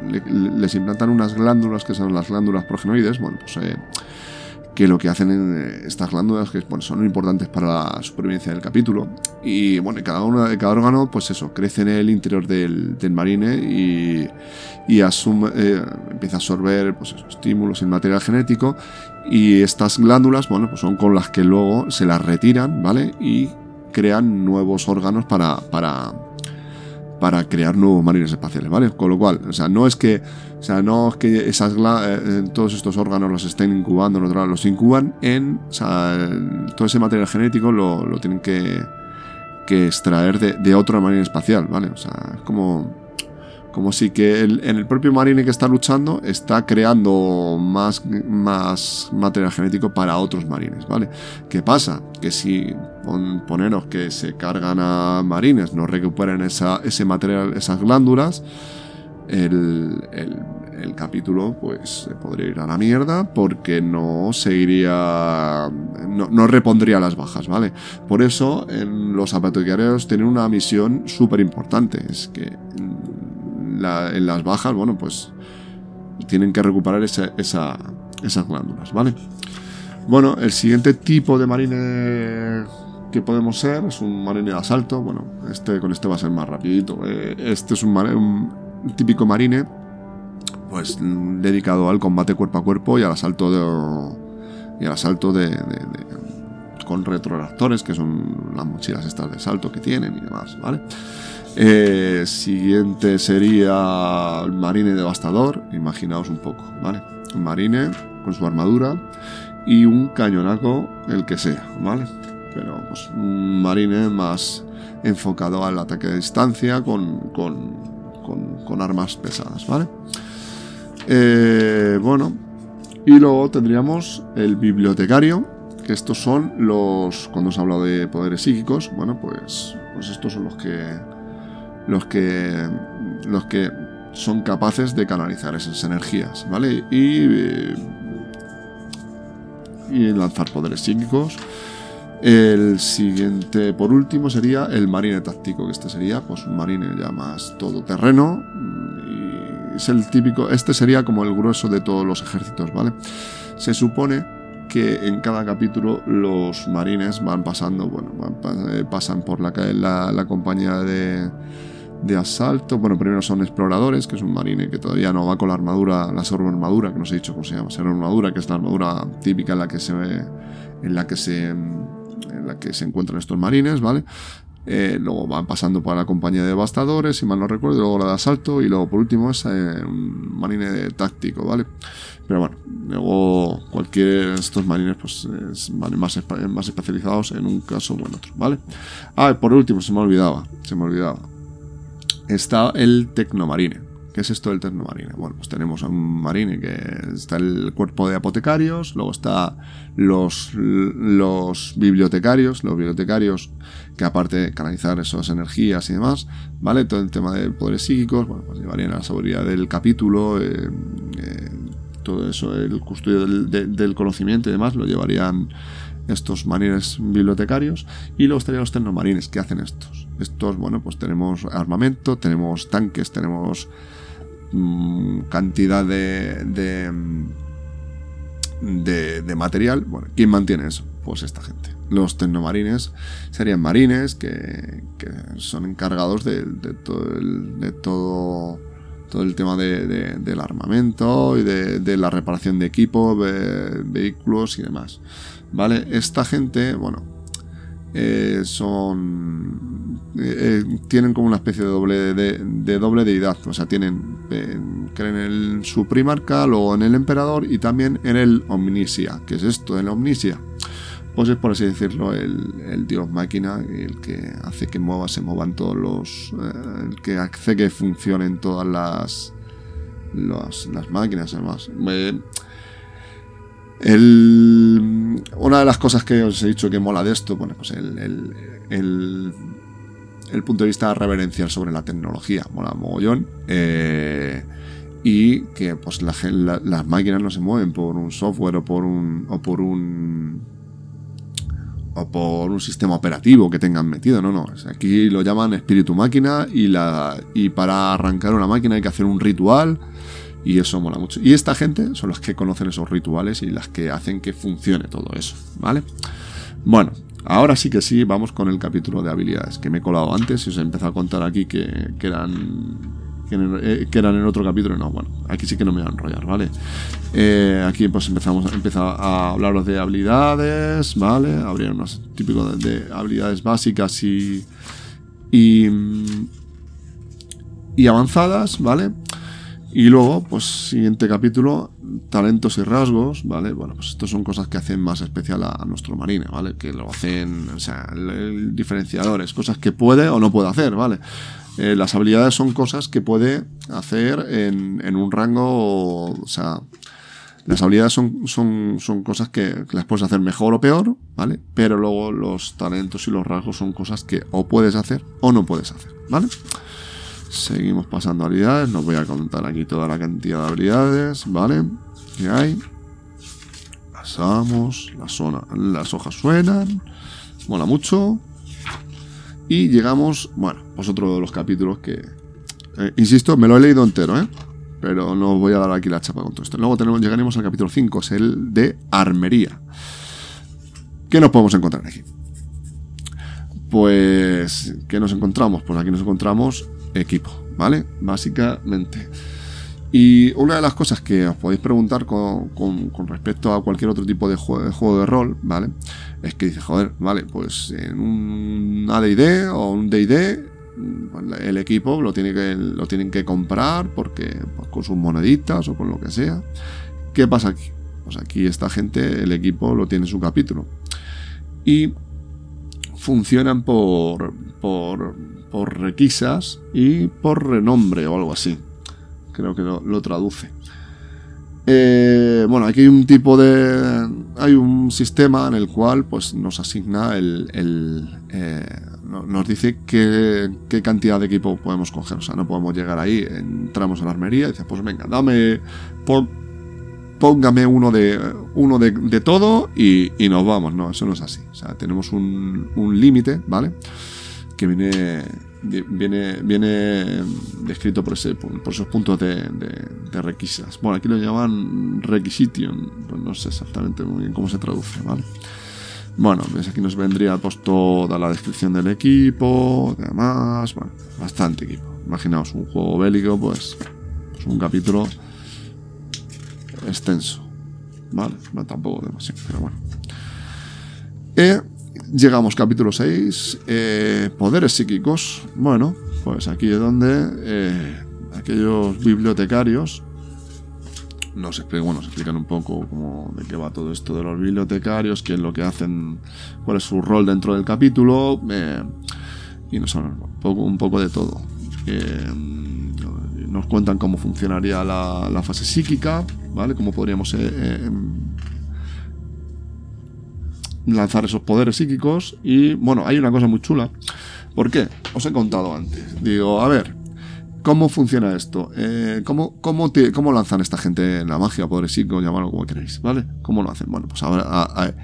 les implantan unas glándulas que son las glándulas progenoides, bueno, pues... Eh, que lo que hacen en eh, estas glándulas que bueno, son importantes para la supervivencia del capítulo. Y bueno, cada, uno, cada órgano, pues eso, crece en el interior del, marine y, y asume, eh, empieza a absorber pues estímulos en material genético. Y estas glándulas, bueno, pues son con las que luego se las retiran, ¿vale? Y crean nuevos órganos para, para, para crear nuevos marines espaciales, ¿vale? Con lo cual, o sea, no es que, o sea, no es que esas eh, todos estos órganos los estén incubando, los incuban en, o sea, todo ese material genético lo, lo tienen que, que extraer de, de, otro marine espacial, ¿vale? O sea, es como como si que en el propio marine que está luchando está creando más, más material genético para otros marines, ¿vale? ¿Qué pasa? Que si poneros que se cargan a marines, no recuperen esa, ese material, esas glándulas, el, capítulo pues se podría ir a la mierda porque no seguiría no, no repondría las bajas vale por eso en los apatoqueareos tienen una misión súper importante es que en las bajas, bueno, pues tienen que recuperar esa, esas glándulas, ¿vale? Bueno, el siguiente tipo de marine que podemos ser es un marine de asalto. Bueno, este con este va a ser más rapidito. Eh, este es un, típico marine, pues dedicado al combate cuerpo a cuerpo y al asalto de y al asalto de, con retroreactores, que son las mochilas estas de salto que tienen y demás, ¿vale? Eh, siguiente sería el marine devastador, imaginaos un poco, ¿vale? Un marine con su armadura y un cañonaco, el que sea, ¿vale? Pero pues, un marine más enfocado al ataque de distancia con, con, armas pesadas, ¿vale? Eh, bueno, y luego tendríamos el bibliotecario, que estos son los, cuando os hablo de poderes psíquicos, bueno, pues, pues estos son los que los que, los que son capaces de canalizar esas energías, ¿vale? Y, eh, y lanzar poderes psíquicos. El siguiente, por último, sería el marine táctico, que este sería pues un marine ya más todoterreno. Y es el típico, este sería como el grueso de todos los ejércitos, ¿vale? Se supone que en cada capítulo los marines van pasando, bueno, eh, pasan por la, la, la compañía de, de asalto. Bueno, primero son exploradores, que es un marine que todavía no va con la armadura, la armadura, que no sé dicho cómo se llama, armadura, que es la armadura típica en la que se ve, en la que se, en la que se encuentran estos marines, ¿vale? Eh, luego van pasando por la compañía de devastadores, si mal no recuerdo, luego la de asalto y luego por último es eh, un marine táctico, ¿vale? Pero bueno, luego cualquier de estos marines pues es más, más especializados en un caso o en otro, ¿vale? Ah, por último, se me olvidaba, se me olvidaba está el Tecnomarine. ¿Qué es esto del Tecnomarine? Bueno, pues tenemos a un marine que está el cuerpo de apotecarios, luego está los, los bibliotecarios, los bibliotecarios que aparte de canalizar esas energías y demás, ¿vale? Todo el tema de poderes psíquicos, bueno, pues llevarían a la seguridad del capítulo, eh, eh, todo eso, el custodio del, conocimiento y demás, lo llevarían estos marines bibliotecarios y luego estarían los tecnomarines que hacen estos. Estos, bueno, pues tenemos armamento, tenemos tanques, tenemos mm, cantidad de, de, de, material. Bueno, ¿quién mantiene eso? Pues esta gente. Los tecnomarines serían marines que, que son encargados de, todo el, de todo el tema de, del armamento y de, la reparación de equipo, vehículos y demás. ¿Vale? Esta gente, bueno, eh, son. Eh, eh, tienen como una especie de doble, de, doble deidad. O sea, tienen. creen en su primarca, luego en el emperador y también en el omnisia. ¿Qué es esto? El omnisia. Pues es por así decirlo el, dios máquina, el que hace que mueva, se muevan todos los. el que hace que funcionen todas las. las máquinas, además. El, una de las cosas que os he dicho que mola de esto, bueno, pues el, el, punto de vista reverencial sobre la tecnología, mola mogollón. Eh, y que pues las máquinas no se mueven por un software o por un o por un o por un sistema operativo que tengan metido, no, no. Aquí lo llaman espíritu máquina y la y para arrancar una máquina hay que hacer un ritual Y eso mola mucho. Y esta gente son las que conocen esos rituales y las que hacen que funcione todo eso, ¿vale? Bueno, ahora sí que sí, vamos con el capítulo de habilidades, que me he colado antes y os he empezado a contar aquí que, que eran que, eran en otro capítulo. No, bueno, aquí sí que no me voy a enrollar, ¿vale? Eh, aquí pues empezamos empieza a hablaros de habilidades, ¿vale? Habría unos típicos de, habilidades básicas y, y, y avanzadas, ¿vale? Y luego, pues siguiente capítulo, talentos y rasgos, ¿vale? Bueno, pues estas son cosas que hacen más especial a, nuestro marine, ¿vale? Que lo hacen, o sea, el, diferenciadores, cosas que puede o no puede hacer, ¿vale? Eh, las habilidades son cosas que puede hacer en, un rango, o sea, las habilidades son, son, son cosas que, las puedes hacer mejor o peor, ¿vale? Pero luego los talentos y los rasgos son cosas que o puedes hacer o no puedes hacer, ¿vale? Seguimos pasando habilidades, no voy a contar aquí toda la cantidad de habilidades, ¿vale? Que hay. Pasamos, la zona, las hojas suenan, mola mucho. Y llegamos, bueno, pues otro de los capítulos que, eh, insisto, me lo he leído entero, ¿eh? Pero no voy a dar aquí la chapa con todo esto. Luego tenemos, llegaremos al capítulo 5, es el de armería. ¿Qué nos podemos encontrar aquí? Pues, ¿qué nos encontramos? Pues aquí nos encontramos equipo, ¿vale? Básicamente. Y una de las cosas que os podéis preguntar con, respecto a cualquier otro tipo de juego, de rol, ¿vale? Es que dice, joder, vale, pues en un ADD o un DD, el equipo lo, tiene que, lo tienen que comprar porque pues, con sus moneditas o con lo que sea. ¿Qué pasa aquí? Pues aquí esta gente, el equipo lo tiene su capítulo. Y funcionan por, por, por requisas y por renombre o algo así creo que lo, traduce. Eh, bueno, aquí hay un tipo de. Hay un sistema en el cual pues, nos asigna el. Eh, nos dice qué, cantidad de equipo podemos coger. O sea, no podemos llegar ahí, entramos a la armería y dices, pues venga, dame. póngame uno de. uno de, todo y, nos vamos. No, eso no es así. O sea, tenemos un, un límite, ¿vale? Que viene viene, viene descrito por, ese, por esos puntos de, de, requisas. Bueno, aquí lo llaman requisition, pues no sé exactamente muy bien cómo se traduce, ¿vale? Bueno, pues aquí nos vendría pues toda la descripción del equipo, demás, bueno, bastante equipo. Imaginaos un juego bélico, pues, pues un capítulo extenso, ¿vale? No tampoco demasiado, pero bueno. Eh, Llegamos capítulo 6, eh, poderes psíquicos. Bueno, pues aquí es donde eh, aquellos bibliotecarios nos explican, bueno, explican un poco cómo, de qué va todo esto de los bibliotecarios, qué es lo que hacen, cuál es su rol dentro del capítulo, eh, y nos hablan un poco, de todo. nos cuentan cómo funcionaría la, fase psíquica, ¿vale? Cómo podríamos lanzar esos poderes psíquicos. Y bueno, hay una cosa muy chula. ¿Por qué? Os he contado antes. Digo, a ver, ¿cómo funciona esto? Eh, ¿cómo, cómo, ¿Cómo lanzan esta gente la magia, poderes psíquicos, llamarlo como queréis? ¿Vale? ¿Cómo lo hacen? Bueno, pues ahora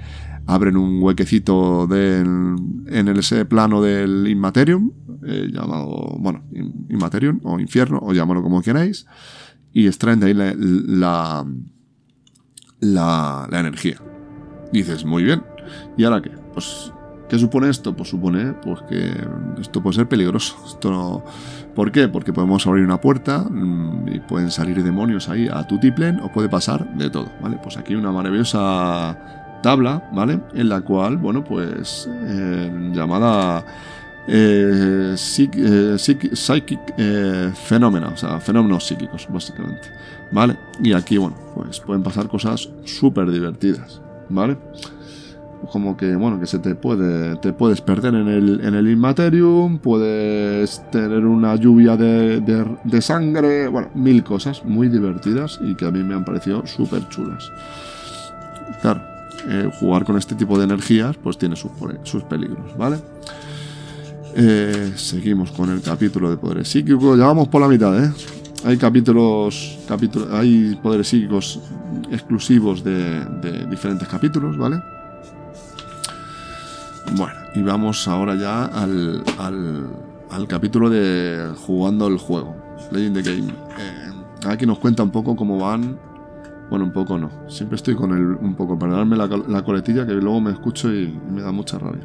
abren un huequecito en ese plano del Inmaterium, eh, llamado, bueno, Inmaterium o Infierno, o llamarlo como queráis, y extraen de ahí la, la, la energía. Dices, muy bien, ¿Y ahora qué? Pues, ¿qué supone esto? Pues supone pues, que esto puede ser peligroso. Esto no... ¿Por qué? Porque podemos abrir una puerta mm, y pueden salir demonios ahí a tu tiplen o puede pasar de todo, ¿vale? Pues aquí una maravillosa tabla, ¿vale? En la cual, bueno, pues eh, llamada eh, eh, psychic eh, fenómeno, o sea, fenómenos psíquicos, básicamente, ¿vale? Y aquí, bueno, pues pueden pasar cosas súper divertidas, ¿vale? Como que bueno que se te puede te puedes perder en el en el Inmaterium puedes tener una lluvia de, de, sangre bueno mil cosas muy divertidas y que a mí me han parecido súper chulas claro eh, jugar con este tipo de energías pues tiene sus, sus peligros vale eh, seguimos con el capítulo de poderes psíquicos. Ya vamos por la mitad eh hay capítulos, capítulos hay poderes psíquicos exclusivos de, de diferentes capítulos, ¿vale? Bueno, y vamos ahora ya al, al, capítulo de jugando el juego, Playing the Game. Eh, aquí nos cuenta un poco cómo van. Bueno, un poco no. Siempre estoy con el un poco, perdonadme la, la coletilla que luego me escucho y, me da mucha rabia.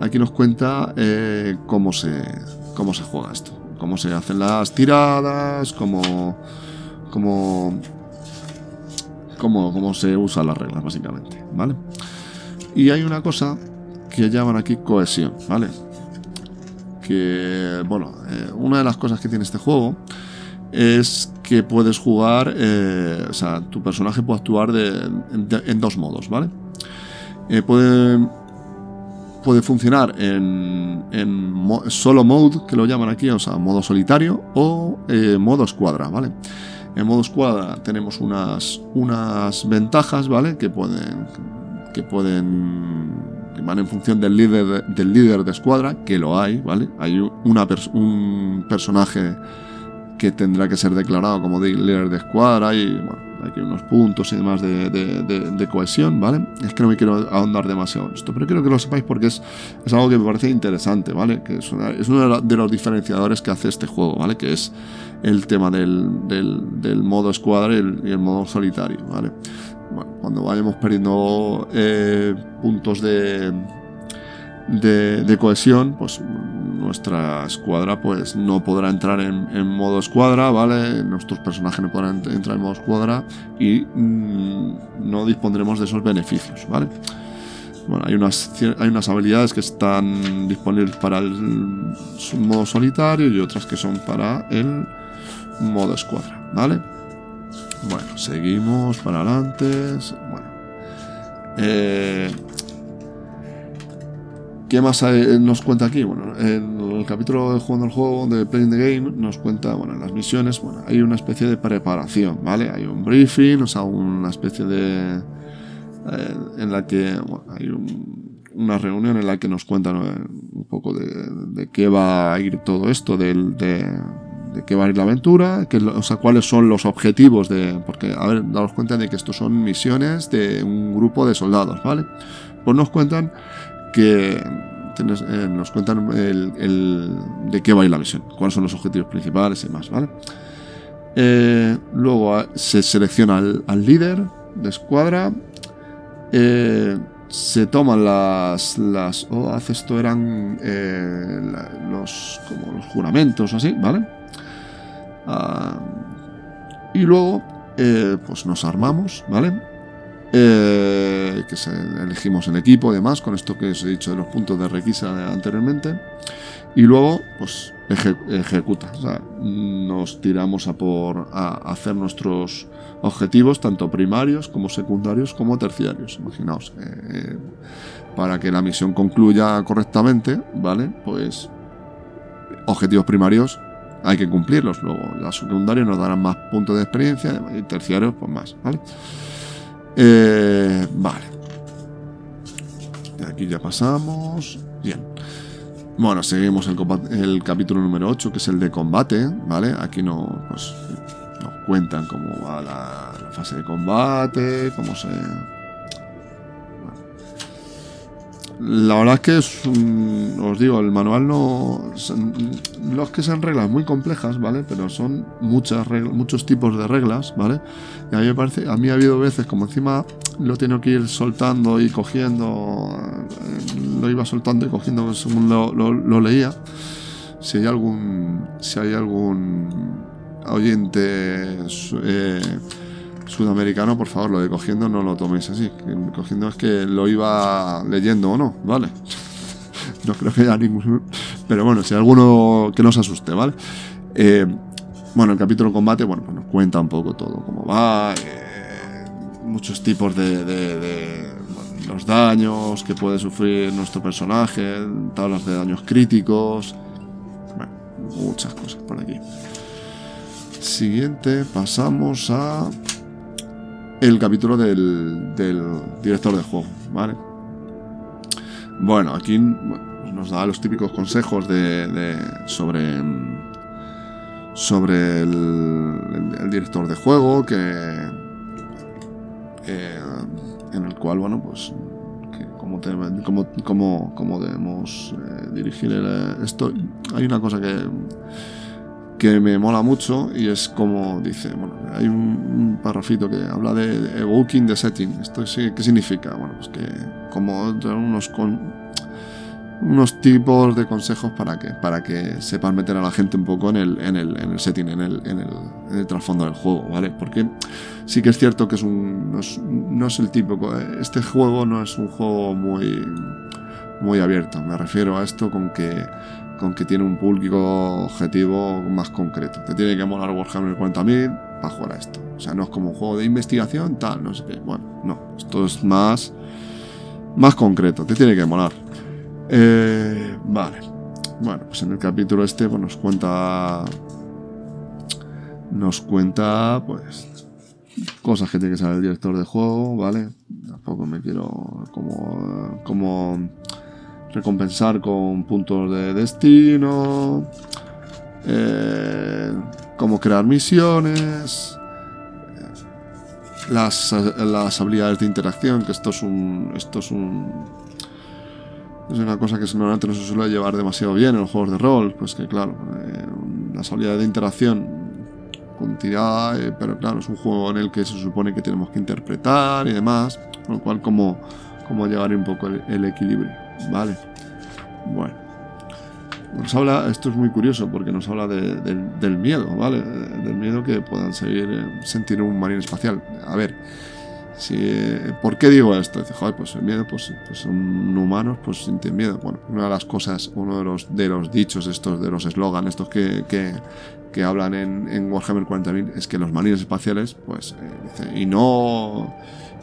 Aquí nos cuenta eh, cómo, se, cómo se juega esto. Cómo se hacen las tiradas, cómo, cómo, cómo, cómo se usan las reglas, básicamente. ¿Vale? Y hay una cosa que llaman aquí cohesión, ¿vale? Que, bueno, eh, una de las cosas que tiene este juego es que puedes jugar, eh, o sea, tu personaje puede actuar en dos modos, ¿vale? Eh, puede, puede funcionar en, solo mode, que lo llaman aquí, o sea, modo solitario, o modo escuadra, ¿vale? En modo escuadra tenemos unas, unas ventajas, ¿vale? Que pueden, que pueden van en función del líder, del líder de escuadra, que lo hay, ¿vale? Hay un personaje que tendrá que ser declarado como líder de escuadra y bueno, hay unos puntos y demás de, cohesión, ¿vale? Es que no me quiero ahondar demasiado en esto, pero quiero que lo sepáis porque es, es algo que me parece interesante, ¿vale? Que es, uno de los diferenciadores que hace este juego, ¿vale? Que es el tema del, del, modo escuadra y el, y el modo solitario, ¿vale? Cuando vayamos perdiendo eh, puntos de, de, cohesión, pues nuestra escuadra pues no podrá entrar en, modo escuadra, ¿vale? Nuestros personajes no podrán entrar en modo escuadra y mm, no dispondremos de esos beneficios, ¿vale? Bueno, hay unas, hay unas habilidades que están disponibles para el modo solitario y otras que son para el modo escuadra, ¿vale? Bueno, seguimos para adelante. Bueno. Eh, ¿Qué más nos cuenta aquí? Bueno, en el capítulo de Jugando el Juego, de Playing the Game, nos cuenta, bueno, en las misiones, bueno, hay una especie de preparación, ¿vale? Hay un briefing, o sea, una especie de... Eh, en la que bueno, hay una reunión en la que nos cuentan un poco de, qué va a ir todo esto, del, de, de qué va a ir la aventura, que, o sea, cuáles son los objetivos de... Porque, a ver, daros cuenta de que estos son misiones de un grupo de soldados, ¿vale? Pues nos cuentan que... Eh, nos cuentan el, de qué va a ir la misión, cuáles son los objetivos principales y demás, ¿vale? Eh, luego ah, se selecciona al, líder de escuadra. Eh, se toman las. las o hace esto eran los, como los juramentos o así, ¿vale? Ah, y luego, eh, pues nos armamos, ¿vale? Eh, que elegimos el equipo y demás, con esto que os he dicho de los puntos de requisa anteriormente. Y luego, pues ejecuta. O sea, nos tiramos a por hacer nuestros objetivos, tanto primarios como secundarios como terciarios. Imaginaos, eh, para que la misión concluya correctamente, ¿vale? Pues objetivos primarios hay que cumplirlos. Luego, las secundarios nos darán más puntos de experiencia y terciarios, pues más, ¿vale? Eh, vale. aquí ya pasamos. Bien. Bueno, seguimos el, capítulo número 8, que es el de combate, ¿vale? Aquí no, pues, nos cuentan cómo va la fase de combate, cómo se la verdad es que es, os digo, el manual no, no es que sean reglas muy complejas, ¿vale? Pero son muchas reglas, muchos tipos de reglas, ¿vale? Y a mí me parece, a mí ha habido veces como encima lo tengo que ir soltando y cogiendo, eh, lo iba soltando y cogiendo según lo, leía. Si hay algún, si hay algún oyente eh, sudamericano, por favor, lo de cogiendo no lo toméis así. Cogiendo es que lo iba leyendo o no, ¿vale? no creo que haya ningún... Pero bueno, si hay alguno que no se asuste, ¿vale? Eh, bueno, el capítulo combate, bueno, pues nos cuenta un poco todo, cómo va, eh, muchos tipos de, los daños que puede sufrir nuestro personaje, tablas de daños críticos, bueno, muchas cosas por aquí. Siguiente, pasamos a el capítulo del, director de juego, ¿vale? Bueno, aquí nos da los típicos consejos de, sobre sobre el, director de juego que eh, en el cual bueno pues cómo, debemos eh, dirigir esto hay una cosa que que me mola mucho y es como dice, bueno, hay un, un que habla de evoking the setting. ¿Esto qué significa? Bueno, pues que como unos, con, unos tipos de consejos para que, para que sepan meter a la gente un poco en el, en el, en el setting, en el, en, el, trasfondo del juego, ¿vale? Porque sí que es cierto que es un, no, es, el típico, este juego no es un juego muy, muy abierto. Me refiero a esto con que con que tiene un público objetivo más concreto. Te tiene que molar Warhammer 40.000 para jugar a esto. O sea, no es como un juego de investigación, tal, no sé qué. Bueno, no. Esto es más, más concreto. Te tiene que molar. Eh, vale. Bueno, pues en el capítulo este pues nos cuenta... Nos cuenta, pues, cosas que tiene que saber el director de juego, ¿vale? Tampoco me quiero como... como recompensar con puntos de destino, eh, cómo crear misiones, las, las, habilidades de interacción, que esto es un. Esto es un. Una cosa que normalmente no se suele llevar demasiado bien en los juegos de rol, pues que claro, eh, las habilidades de interacción con eh, pero claro, es un juego en el que se supone que tenemos que interpretar y demás, con lo cual como, llevar un poco el equilibrio, ¿vale? Bueno. Nos habla, esto es muy curioso porque nos habla de, de, del miedo, ¿vale? Del miedo que puedan seguir, eh, sentir un marín espacial. A ver, si, ¿por qué digo esto? Dice, joder, pues el miedo, pues, pues, son humanos, pues sienten miedo. Bueno, una de las cosas, uno de los, de los dichos estos, de los eslogans estos que, que, que, hablan en, Warhammer 40.000 es que los marines espaciales, pues, eh, y no,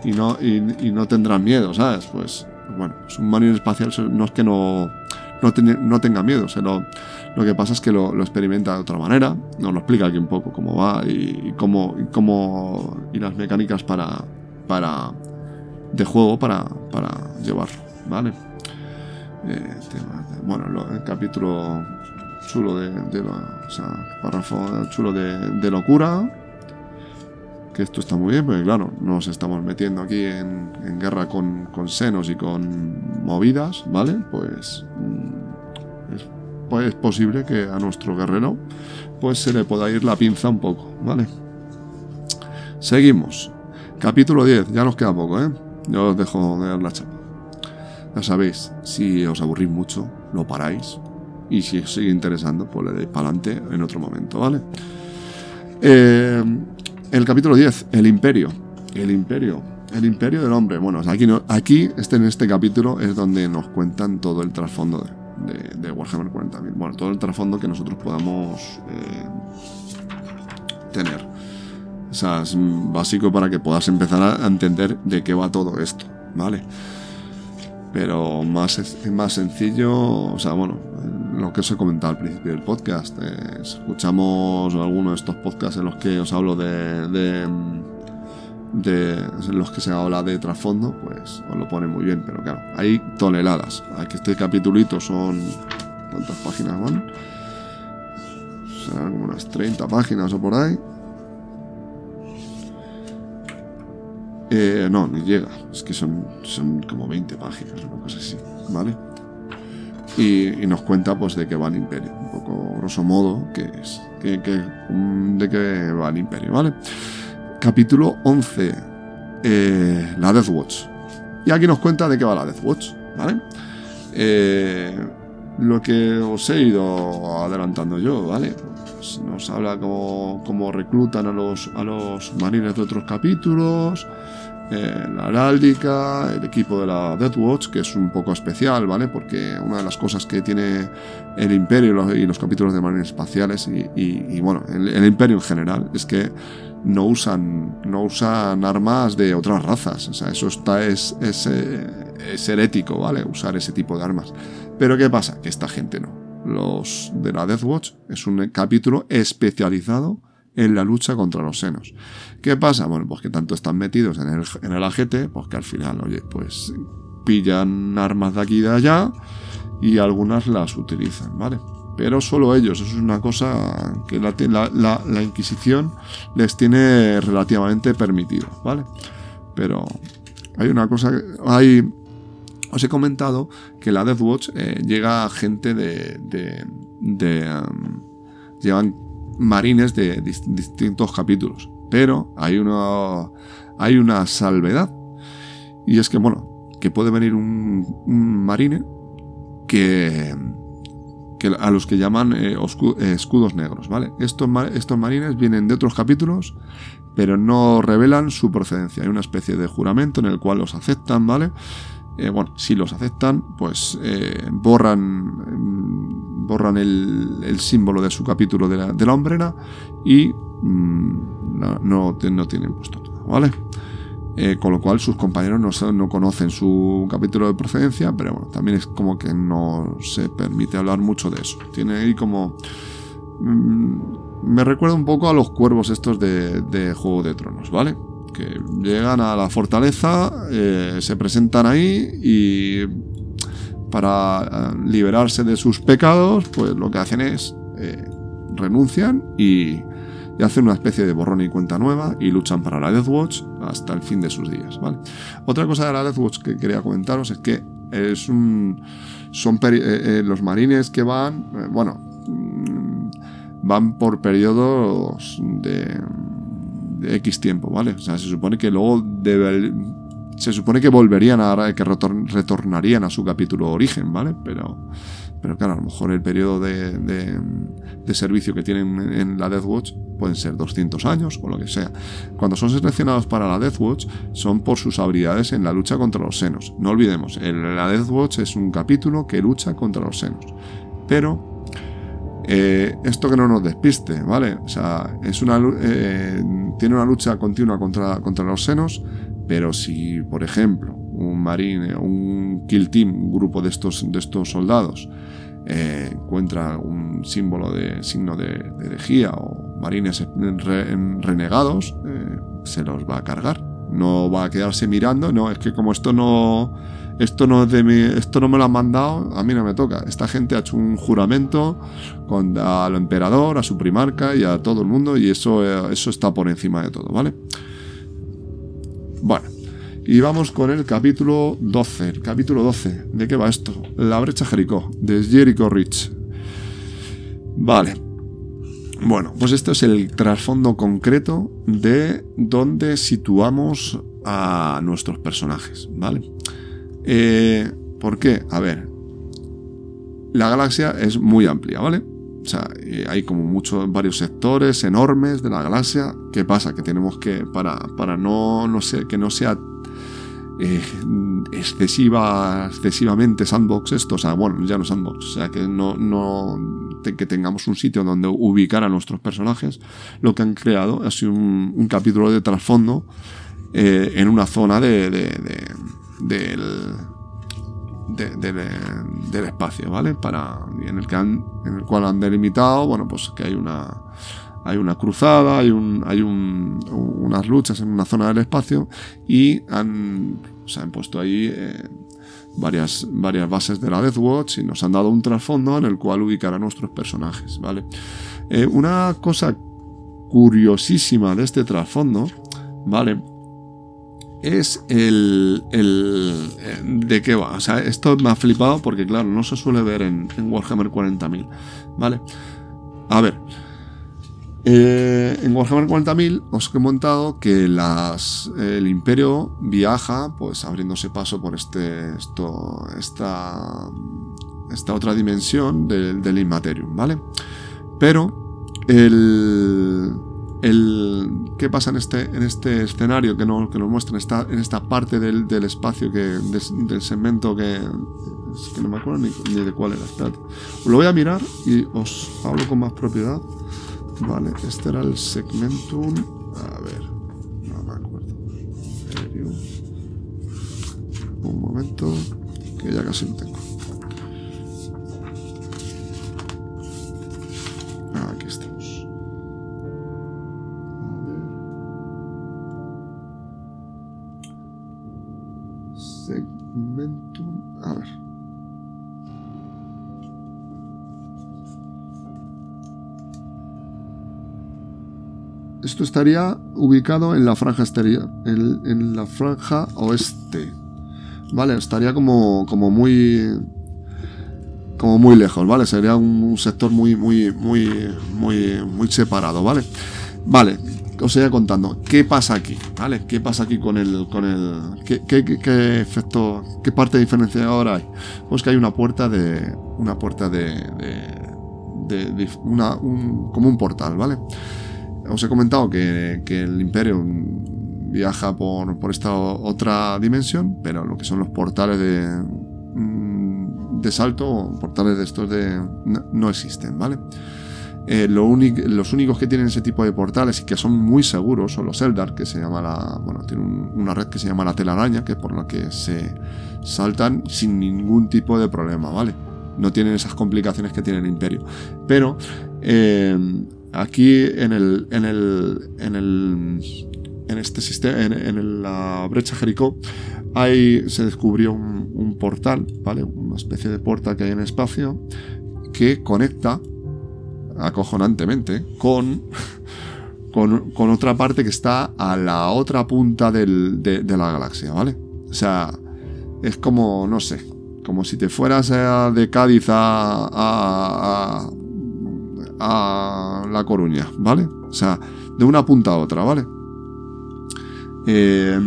y no, y, y no tendrán miedo, ¿sabes? Pues, bueno, pues un marine espacial no es que no no, no tenga miedo. O lo, que pasa es que lo, experimenta de otra manera. Nos lo explica aquí un poco cómo va y, cómo, y, cómo, y las mecánicas para, para de juego para, para llevarlo. ¿Vale? Eh, bueno, el capítulo chulo de, de lo, o sea, párrafo chulo de locura esto está muy bien, porque claro, nos estamos metiendo aquí en, guerra con, senos y con movidas, ¿vale? Pues es, pues es, posible que a nuestro guerrero pues se le pueda ir la pinza un poco, ¿vale? Seguimos. Capítulo 10, ya nos queda poco, ¿eh? Yo os dejo de dar la chapa. Ya sabéis, si os aburrís mucho, lo paráis. Y si os sigue interesando, pues le deis para adelante en otro momento, ¿vale? Eh, el capítulo 10, el imperio. El imperio. El imperio del hombre. Bueno, aquí, aquí este, en este capítulo es donde nos cuentan todo el trasfondo de, de, de Warhammer 40.000. Bueno, todo el trasfondo que nosotros podamos eh, tener. O sea, es básico para que puedas empezar a entender de qué va todo esto, ¿vale? Pero más, más sencillo, o sea, bueno, lo que os he comentado al principio del podcast. Eh, escuchamos algunos de estos podcasts en los que os hablo de, de, de, en los que se habla de trasfondo, pues os lo pone muy bien, pero claro, hay toneladas. Aquí este capitulito son... ¿Cuántas páginas van? Serán unas 30 páginas o por ahí. Eh, no, ni llega. Es que son, son como 20 páginas, una cosa así, ¿vale? Y, nos cuenta pues de qué va el imperio, un poco grosso modo, que es, de qué va el imperio, ¿vale? Capítulo 11, eh, la Death Watch. Y aquí nos cuenta de qué va la Death Watch, ¿vale? Eh, lo que os he ido adelantando yo, ¿vale? Pues nos habla cómo, cómo reclutan a los, a los marines de otros capítulos, eh, la heráldica, el equipo de la Death Watch, que es un poco especial, ¿vale? Porque una de las cosas que tiene el Imperio y los, capítulos de marines espaciales y, bueno, el, Imperio en general, es que no usan, no usan armas de otras razas. O sea, eso está, es, es, es herético, ¿vale? Usar ese tipo de armas. Pero ¿qué pasa? Que esta gente no. Los de la Death Watch es un capítulo especializado en la lucha contra los senos. ¿Qué pasa? Bueno, pues que tanto están metidos en el, en el agete, pues que al final, oye, pues pillan armas de aquí y de allá y algunas las utilizan, ¿vale? Pero solo ellos, eso es una cosa que la, la, la Inquisición les tiene relativamente permitido, ¿vale? Pero hay una cosa, hay... Os he comentado que la Death Watch eh, llega gente de... de, de um, llevan marines de distintos capítulos. Pero hay una, hay una salvedad. Y es que, bueno, que puede venir un, marine que, que, a los que llaman eh, escudos negros, ¿vale? Estos, estos marines vienen de otros capítulos, pero no revelan su procedencia. Hay una especie de juramento en el cual los aceptan, ¿vale? Eh, bueno, si los aceptan, pues eh, borran, mm, borran el, símbolo de su capítulo de la, de la hombrera y mm, no, no, tienen puesto todo, ¿vale? Eh, con lo cual sus compañeros no, no, conocen su capítulo de procedencia, pero bueno, también es como que no se permite hablar mucho de eso. Tiene ahí como... Mm, me recuerda un poco a los cuervos estos de, de Juego de Tronos, ¿vale? Que llegan a la fortaleza, eh, se presentan ahí y para eh, liberarse de sus pecados, pues lo que hacen es eh, renuncian y, hacen una especie de borrón y cuenta nueva y luchan para la Death Watch hasta el fin de sus días. ¿vale? Otra cosa de la Death Watch que quería comentaros es que es un, son los marines que van, bueno, mm, van por periodos de X tiempo, ¿vale? O sea, se supone que luego debe, se supone que volverían a que retornarían a su capítulo origen, ¿vale? Pero, pero claro, a lo mejor el periodo de, de, servicio que tienen en la Death Watch pueden ser 200 años o lo que sea. Cuando son seleccionados para la Death Watch son por sus habilidades en la lucha contra los senos. No olvidemos, la Death Watch es un capítulo que lucha contra los senos. Pero eh, esto que no nos despiste, ¿vale? O sea, es una, eh, tiene una lucha continua contra, contra los senos, pero si, por ejemplo, un marine, un kill team, un grupo de estos, de estos soldados, eh, encuentra un símbolo de signo de, herejía o marines renegados, se los va a cargar. No va a quedarse mirando, no, es que como esto no esto no, es de esto no me lo han mandado, a mí no me toca. Esta gente ha hecho un juramento con, al emperador, a su primarca y a todo el mundo y eso, eh, eso está por encima de todo, ¿vale? Bueno, y vamos con el capítulo 12. El capítulo 12, ¿de qué va esto? La brecha Jericó, de Jericho Rich. Vale. Bueno, pues esto es el trasfondo concreto de dónde situamos a nuestros personajes, ¿vale? Eh, ¿Por qué? A ver, la galaxia es muy amplia, ¿vale? O sea, eh, hay como muchos, varios sectores enormes de la galaxia. ¿Qué pasa? Que tenemos que, para, para no, no sé, que no sea eh, excesiva, excesivamente sandbox esto, o sea, bueno, ya no sandbox, o sea, que no, no que tengamos un sitio donde ubicar a nuestros personajes, lo que han creado ha sido un, capítulo de trasfondo en una zona de del, del espacio, ¿vale? Para, en, el que en el cual han delimitado, bueno, pues que hay una, hay una cruzada, hay, un, hay un, unas luchas en una zona del espacio y han, se han puesto ahí eh, varias, varias bases de la Death Watch y nos han dado un trasfondo en el cual ubicar a nuestros personajes, ¿vale? Eh, una cosa curiosísima de este trasfondo, ¿vale? Es el, de qué va. O sea, esto me ha flipado porque, claro, no se suele ver en, Warhammer 40.000. ¿Vale? A ver. Eh, en Warhammer 40.000 os he montado que las, el imperio viaja, pues abriéndose paso por este, esto, esta, esta otra dimensión del, del Immaterium, ¿vale? Pero el, el qué pasa en este, en este escenario que, no, que nos muestra en esta, parte del, espacio que, del segmento que, que no me acuerdo ni, de cuál era. Espérate. Lo voy a mirar y os hablo con más propiedad. Vale, este era el segmentum. A ver, no me acuerdo. Un momento, que ya casi lo tengo. A ver. Esto estaría ubicado en la franja exterior, en, la franja oeste. Vale, estaría como, como muy como muy lejos, ¿vale? Sería un, sector muy, muy, muy, muy, muy separado, ¿vale? Vale, os voy contando. ¿Qué pasa aquí? ¿Vale? ¿Qué pasa aquí con el. con el. ¿Qué, qué, efecto. qué parte diferenciadora hay? Pues que hay una puerta de. Una puerta de. de, como un portal, ¿vale? Os he comentado que, que el Imperio viaja por, por, esta otra dimensión, pero lo que son los portales de, mm, de salto, portales de estos de, no, existen, ¿vale? Eh, lo los únicos que tienen ese tipo de portales y que son muy seguros son los Eldar, que se llama la. Bueno, tiene una red que se llama la telaraña, que es por la que se saltan sin ningún tipo de problema, ¿vale? No tienen esas complicaciones que tiene el Imperio. Pero eh, aquí en el. en el. en el. en este sistema. en, la brecha Jericó. Hay, se descubrió un, un portal, ¿vale? Una especie de puerta que hay en espacio que conecta acojonantemente con, con, otra parte que está a la otra punta de, la galaxia, ¿vale? O sea, es como, no sé, como si te fueras de Cádiz a, a, a, La Coruña, ¿vale? O sea, de una punta a otra, ¿vale? Eh,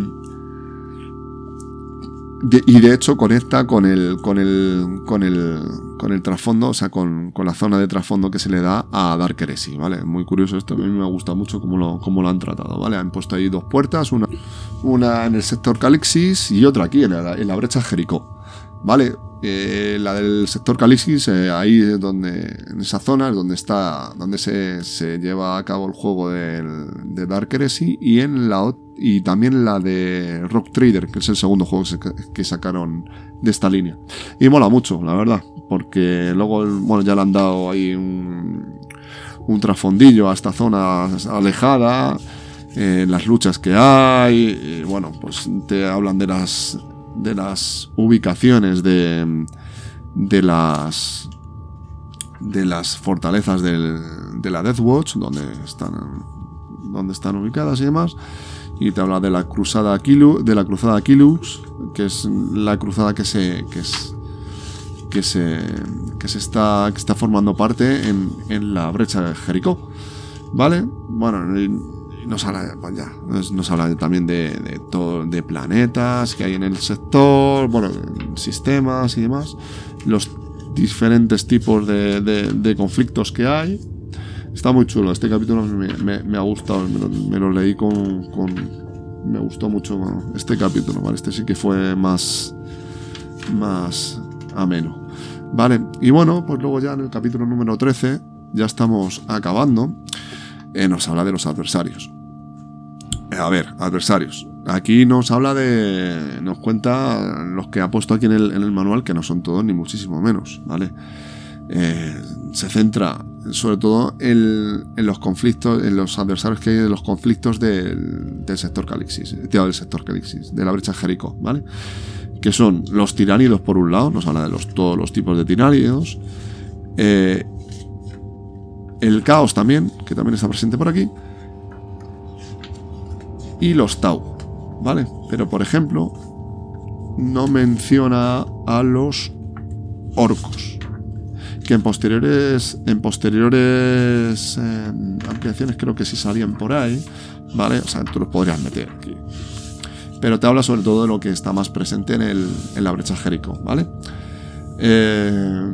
y de hecho conecta con el, con el, con el, con el trasfondo, o sea, con, la zona de trasfondo que se le da a Dark Heresy, ¿vale? Muy curioso esto, a mí me gusta mucho cómo lo, cómo lo han tratado, ¿vale? Han puesto ahí dos puertas, una, una en el sector Calixis y otra aquí, en la, en la brecha Jericó, ¿vale? Eh, la del sector Calixis, eh, ahí es donde, en esa zona es donde está, donde se, se lleva a cabo el juego del, de Dark Heresy y en la y también la de Rock Trader, que es el segundo juego que sacaron de esta línea. Y mola mucho, la verdad, porque luego, bueno, ya le han dado ahí un, un trasfondillo a esta zona alejada, eh, las luchas que hay, y bueno, pues te hablan de las, de las ubicaciones de, de las de las fortalezas del, de la Death Watch, donde están, donde están ubicadas y demás y te habla de la cruzada de la cruzada Aquilus, que es la cruzada que se que es que se que se está que está formando parte en, en la brecha de Jericó. ¿Vale? Bueno, nos habla, pues ya, nos, habla también de, de planetas que hay en el sector, bueno, sistemas y demás, los diferentes tipos de, de conflictos que hay, Está muy chulo, este capítulo me, ha gustado, me lo, leí con, Me gustó mucho este capítulo, ¿vale? Este sí que fue más... más ameno. Vale, y bueno, pues luego ya en el capítulo número 13, ya estamos acabando, eh, nos habla de los adversarios. Eh, a ver, adversarios. Aquí nos habla de. Nos cuenta los que ha puesto aquí en el, en el manual, que no son todos ni muchísimo menos, ¿vale? Eh, se centra sobre todo en, los conflictos, en los adversarios que hay de los conflictos del, sector Calixis, del sector Calixis, de la brecha Jericó, ¿vale? Que son los tiránidos por un lado, nos habla de los, todos los tipos de tiránidos, eh, el caos también, que también está presente por aquí, y los Tau, ¿vale? Pero por ejemplo, no menciona a los orcos que en posteriores, en posteriores eh, ampliaciones creo que sí salían por ahí, ¿vale? O sea, tú los podrías meter aquí. Pero te habla sobre todo de lo que está más presente en, el, en la brecha Jericho, ¿vale? Eh,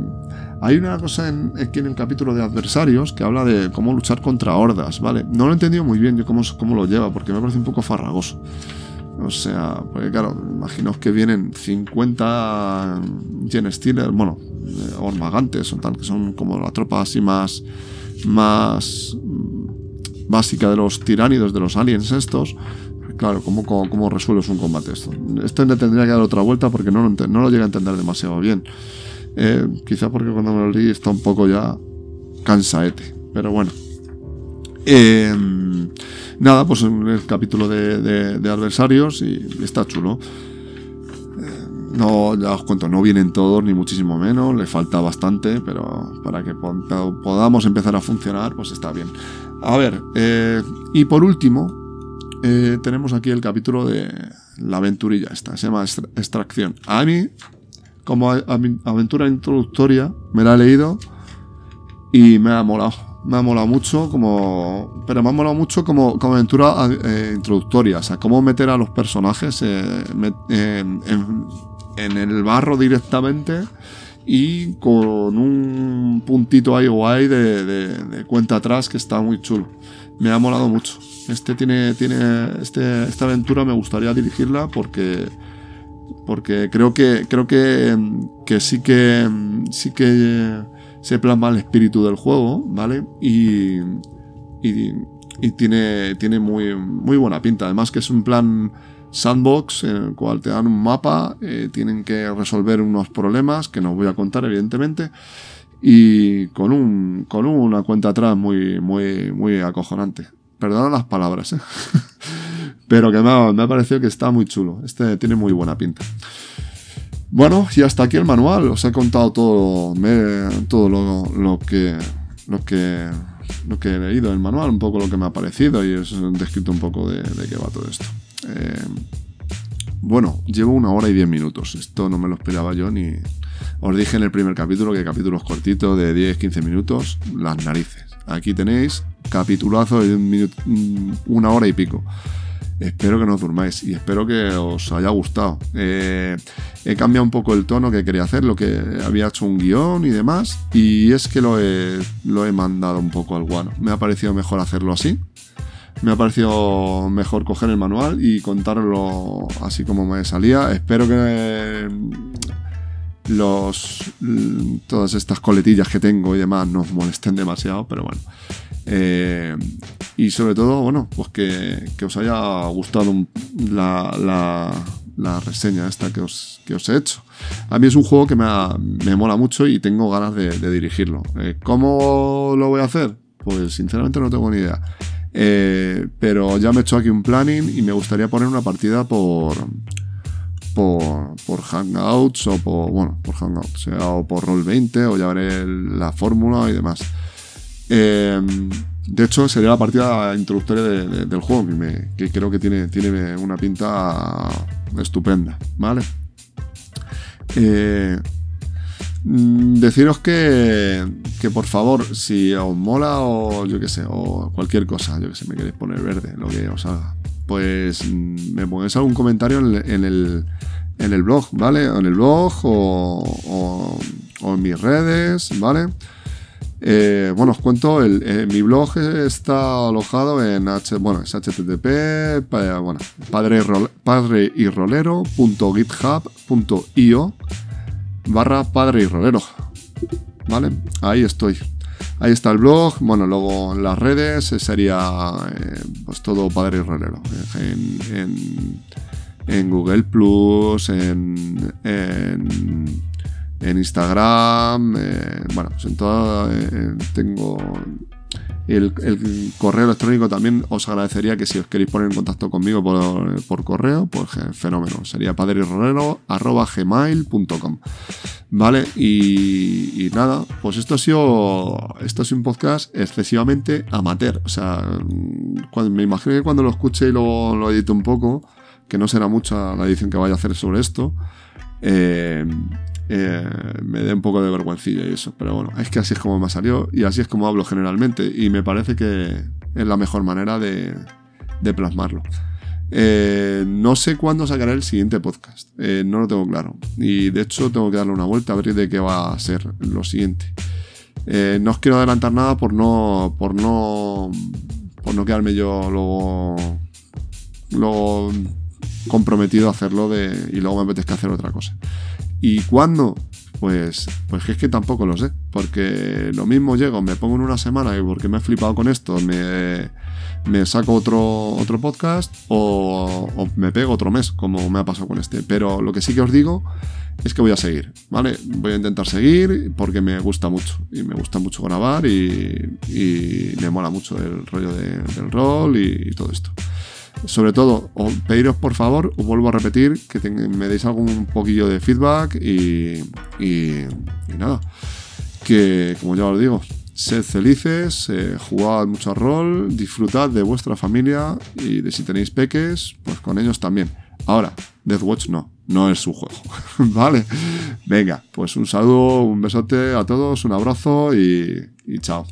hay una cosa en, aquí en el capítulo de adversarios que habla de cómo luchar contra hordas, ¿vale? No lo he entendido muy bien yo cómo, cómo lo lleva, porque me parece un poco farragoso. O sea, porque claro, imaginaos que vienen 50 Gen Stealer, bueno, eh, Ormagantes o tal, que son como la tropa así más, más básica de los tiránidos, de los aliens estos. Claro, ¿cómo, cómo, resuelves un combate esto? Esto tendría que dar otra vuelta porque no, no lo llega a entender demasiado bien. Eh, quizá porque cuando me lo leí está un poco ya cansaete. Pero bueno. Eh, Nada, pues en el capítulo de, adversarios y está chulo. Eh, no, ya os cuento, no vienen todos, ni muchísimo menos, le falta bastante, pero para que podamos empezar a funcionar, pues está bien. A ver, eh, y por último, eh, tenemos aquí el capítulo de la aventurilla esta, se llama Extracción. A mí, como aventura introductoria, me la he leído y me ha molado. Me ha molado mucho como... Pero me ha molado mucho como, como aventura eh, introductoria. O sea, cómo meter a los personajes eh, en, el barro directamente y con un puntito ahí guay de, de, cuenta atrás que está muy chulo. Me ha molado mucho. Este tiene, tiene, este, esta aventura me gustaría dirigirla porque porque creo que creo que, que sí que sí que se plasma el espíritu del juego, ¿vale? Y, y, tiene, tiene muy, muy buena pinta. Además que es un plan sandbox en el cual te dan un mapa, eh, tienen que resolver unos problemas que no voy a contar evidentemente y con, un, con una cuenta atrás muy, muy, muy acojonante. Perdona las palabras, ¿eh? pero que me ha, me ha parecido que está muy chulo. Este tiene muy buena pinta. Bueno, y hasta aquí el manual. Os he contado todo, todo lo, que, lo, que, he leído el manual, un poco lo que me ha parecido y os he descrito un poco de, qué va todo esto. Eh, bueno, llevo una hora y diez minutos. Esto no me lo esperaba yo ni... Os dije en el primer capítulo que capítulos cortitos de 10-15 minutos, las narices. Aquí tenéis capitulazo de un una hora y pico. Espero que no os durmáis y espero que os haya gustado. Eh, he cambiado un poco el tono que quería hacer, lo que había hecho un guion y demás, y es que lo he, lo he mandado un poco al guano. Me ha parecido mejor hacerlo así. Me ha parecido mejor coger el manual y contarlo así como me salía. Espero que los todas estas coletillas que tengo y demás no os molesten demasiado, pero bueno. Eh, y sobre todo, bueno, pues que, os haya gustado la, reseña esta que os, he hecho. A mí es un juego que me, me mola mucho y tengo ganas de, dirigirlo. Eh, ¿Cómo lo voy a hacer? Pues sinceramente no tengo ni idea. Eh, pero ya me he hecho aquí un planning y me gustaría poner una partida por, por, por Hangouts o por, bueno, por Hangouts, o por Roll20 o ya veré la fórmula y demás. Em, de hecho, sería la partida introductoria del juego, que, creo que tiene, tiene una pinta estupenda, ¿vale? Eh, mm, deciros que, que por favor, si os mola o yo que sé, o cualquier cosa, yo que sé, me queréis poner verde, lo que os haga, pues mm, me pongáis algún comentario en, el, en el blog, ¿vale? En el blog o en mis redes, ¿vale? Eh, bueno, os cuento, eh, mi blog está alojado en H, bueno, es http padre, y barra padre y rolero. ¿Vale? Ahí estoy. Ahí está el blog. Bueno, luego en las redes sería eh, pues todo padre y rolero. En, Google Plus, en en Instagram, eh, bueno, pues en todo eh, tengo el, correo electrónico también os agradecería que si os queréis poner en contacto conmigo por, correo, pues fenómeno. Sería padrirrolero.gmail.com Vale, y, nada, pues esto ha sido. Esto es un podcast excesivamente amateur. O sea, me imagino que cuando lo escuche y lo, lo edite un poco, que no será mucha la edición que vaya a hacer sobre esto. Eh, eh, me dé un poco de vergüencilla y eso. Pero bueno, es que así es como me salió y así es como hablo generalmente. Y me parece que es la mejor manera de, plasmarlo. Eh, no sé cuándo sacaré el siguiente podcast. Eh, no lo tengo claro. Y de hecho tengo que darle una vuelta a ver de qué va a ser lo siguiente. no os quiero adelantar nada por no. por no. por no quedarme yo luego. luego comprometido a hacerlo y luego me apetezca hacer otra cosa. ¿Y cuándo? Pues, pues es que tampoco lo sé. Porque lo mismo llego, me pongo en una semana y porque me he flipado con esto, me, me saco otro, otro podcast o, me pego otro mes, como me ha pasado con este. Pero lo que sí que os digo es que voy a seguir, ¿vale? Voy a intentar seguir porque me gusta mucho. Y me gusta mucho grabar y, me mola mucho el rollo del rol y todo esto sobre todo, pediros por favor, os vuelvo a repetir, que me deis algún poquillo de feedback y, nada, que como ya os digo, sed felices, eh, jugad mucho rol, disfrutad de vuestra familia y de si tenéis peques, pues con ellos también. Ahora, Deathwatch no, no es su juego. ¿Vale? Venga, pues un saludo, un besote a todos, un abrazo y, y chao.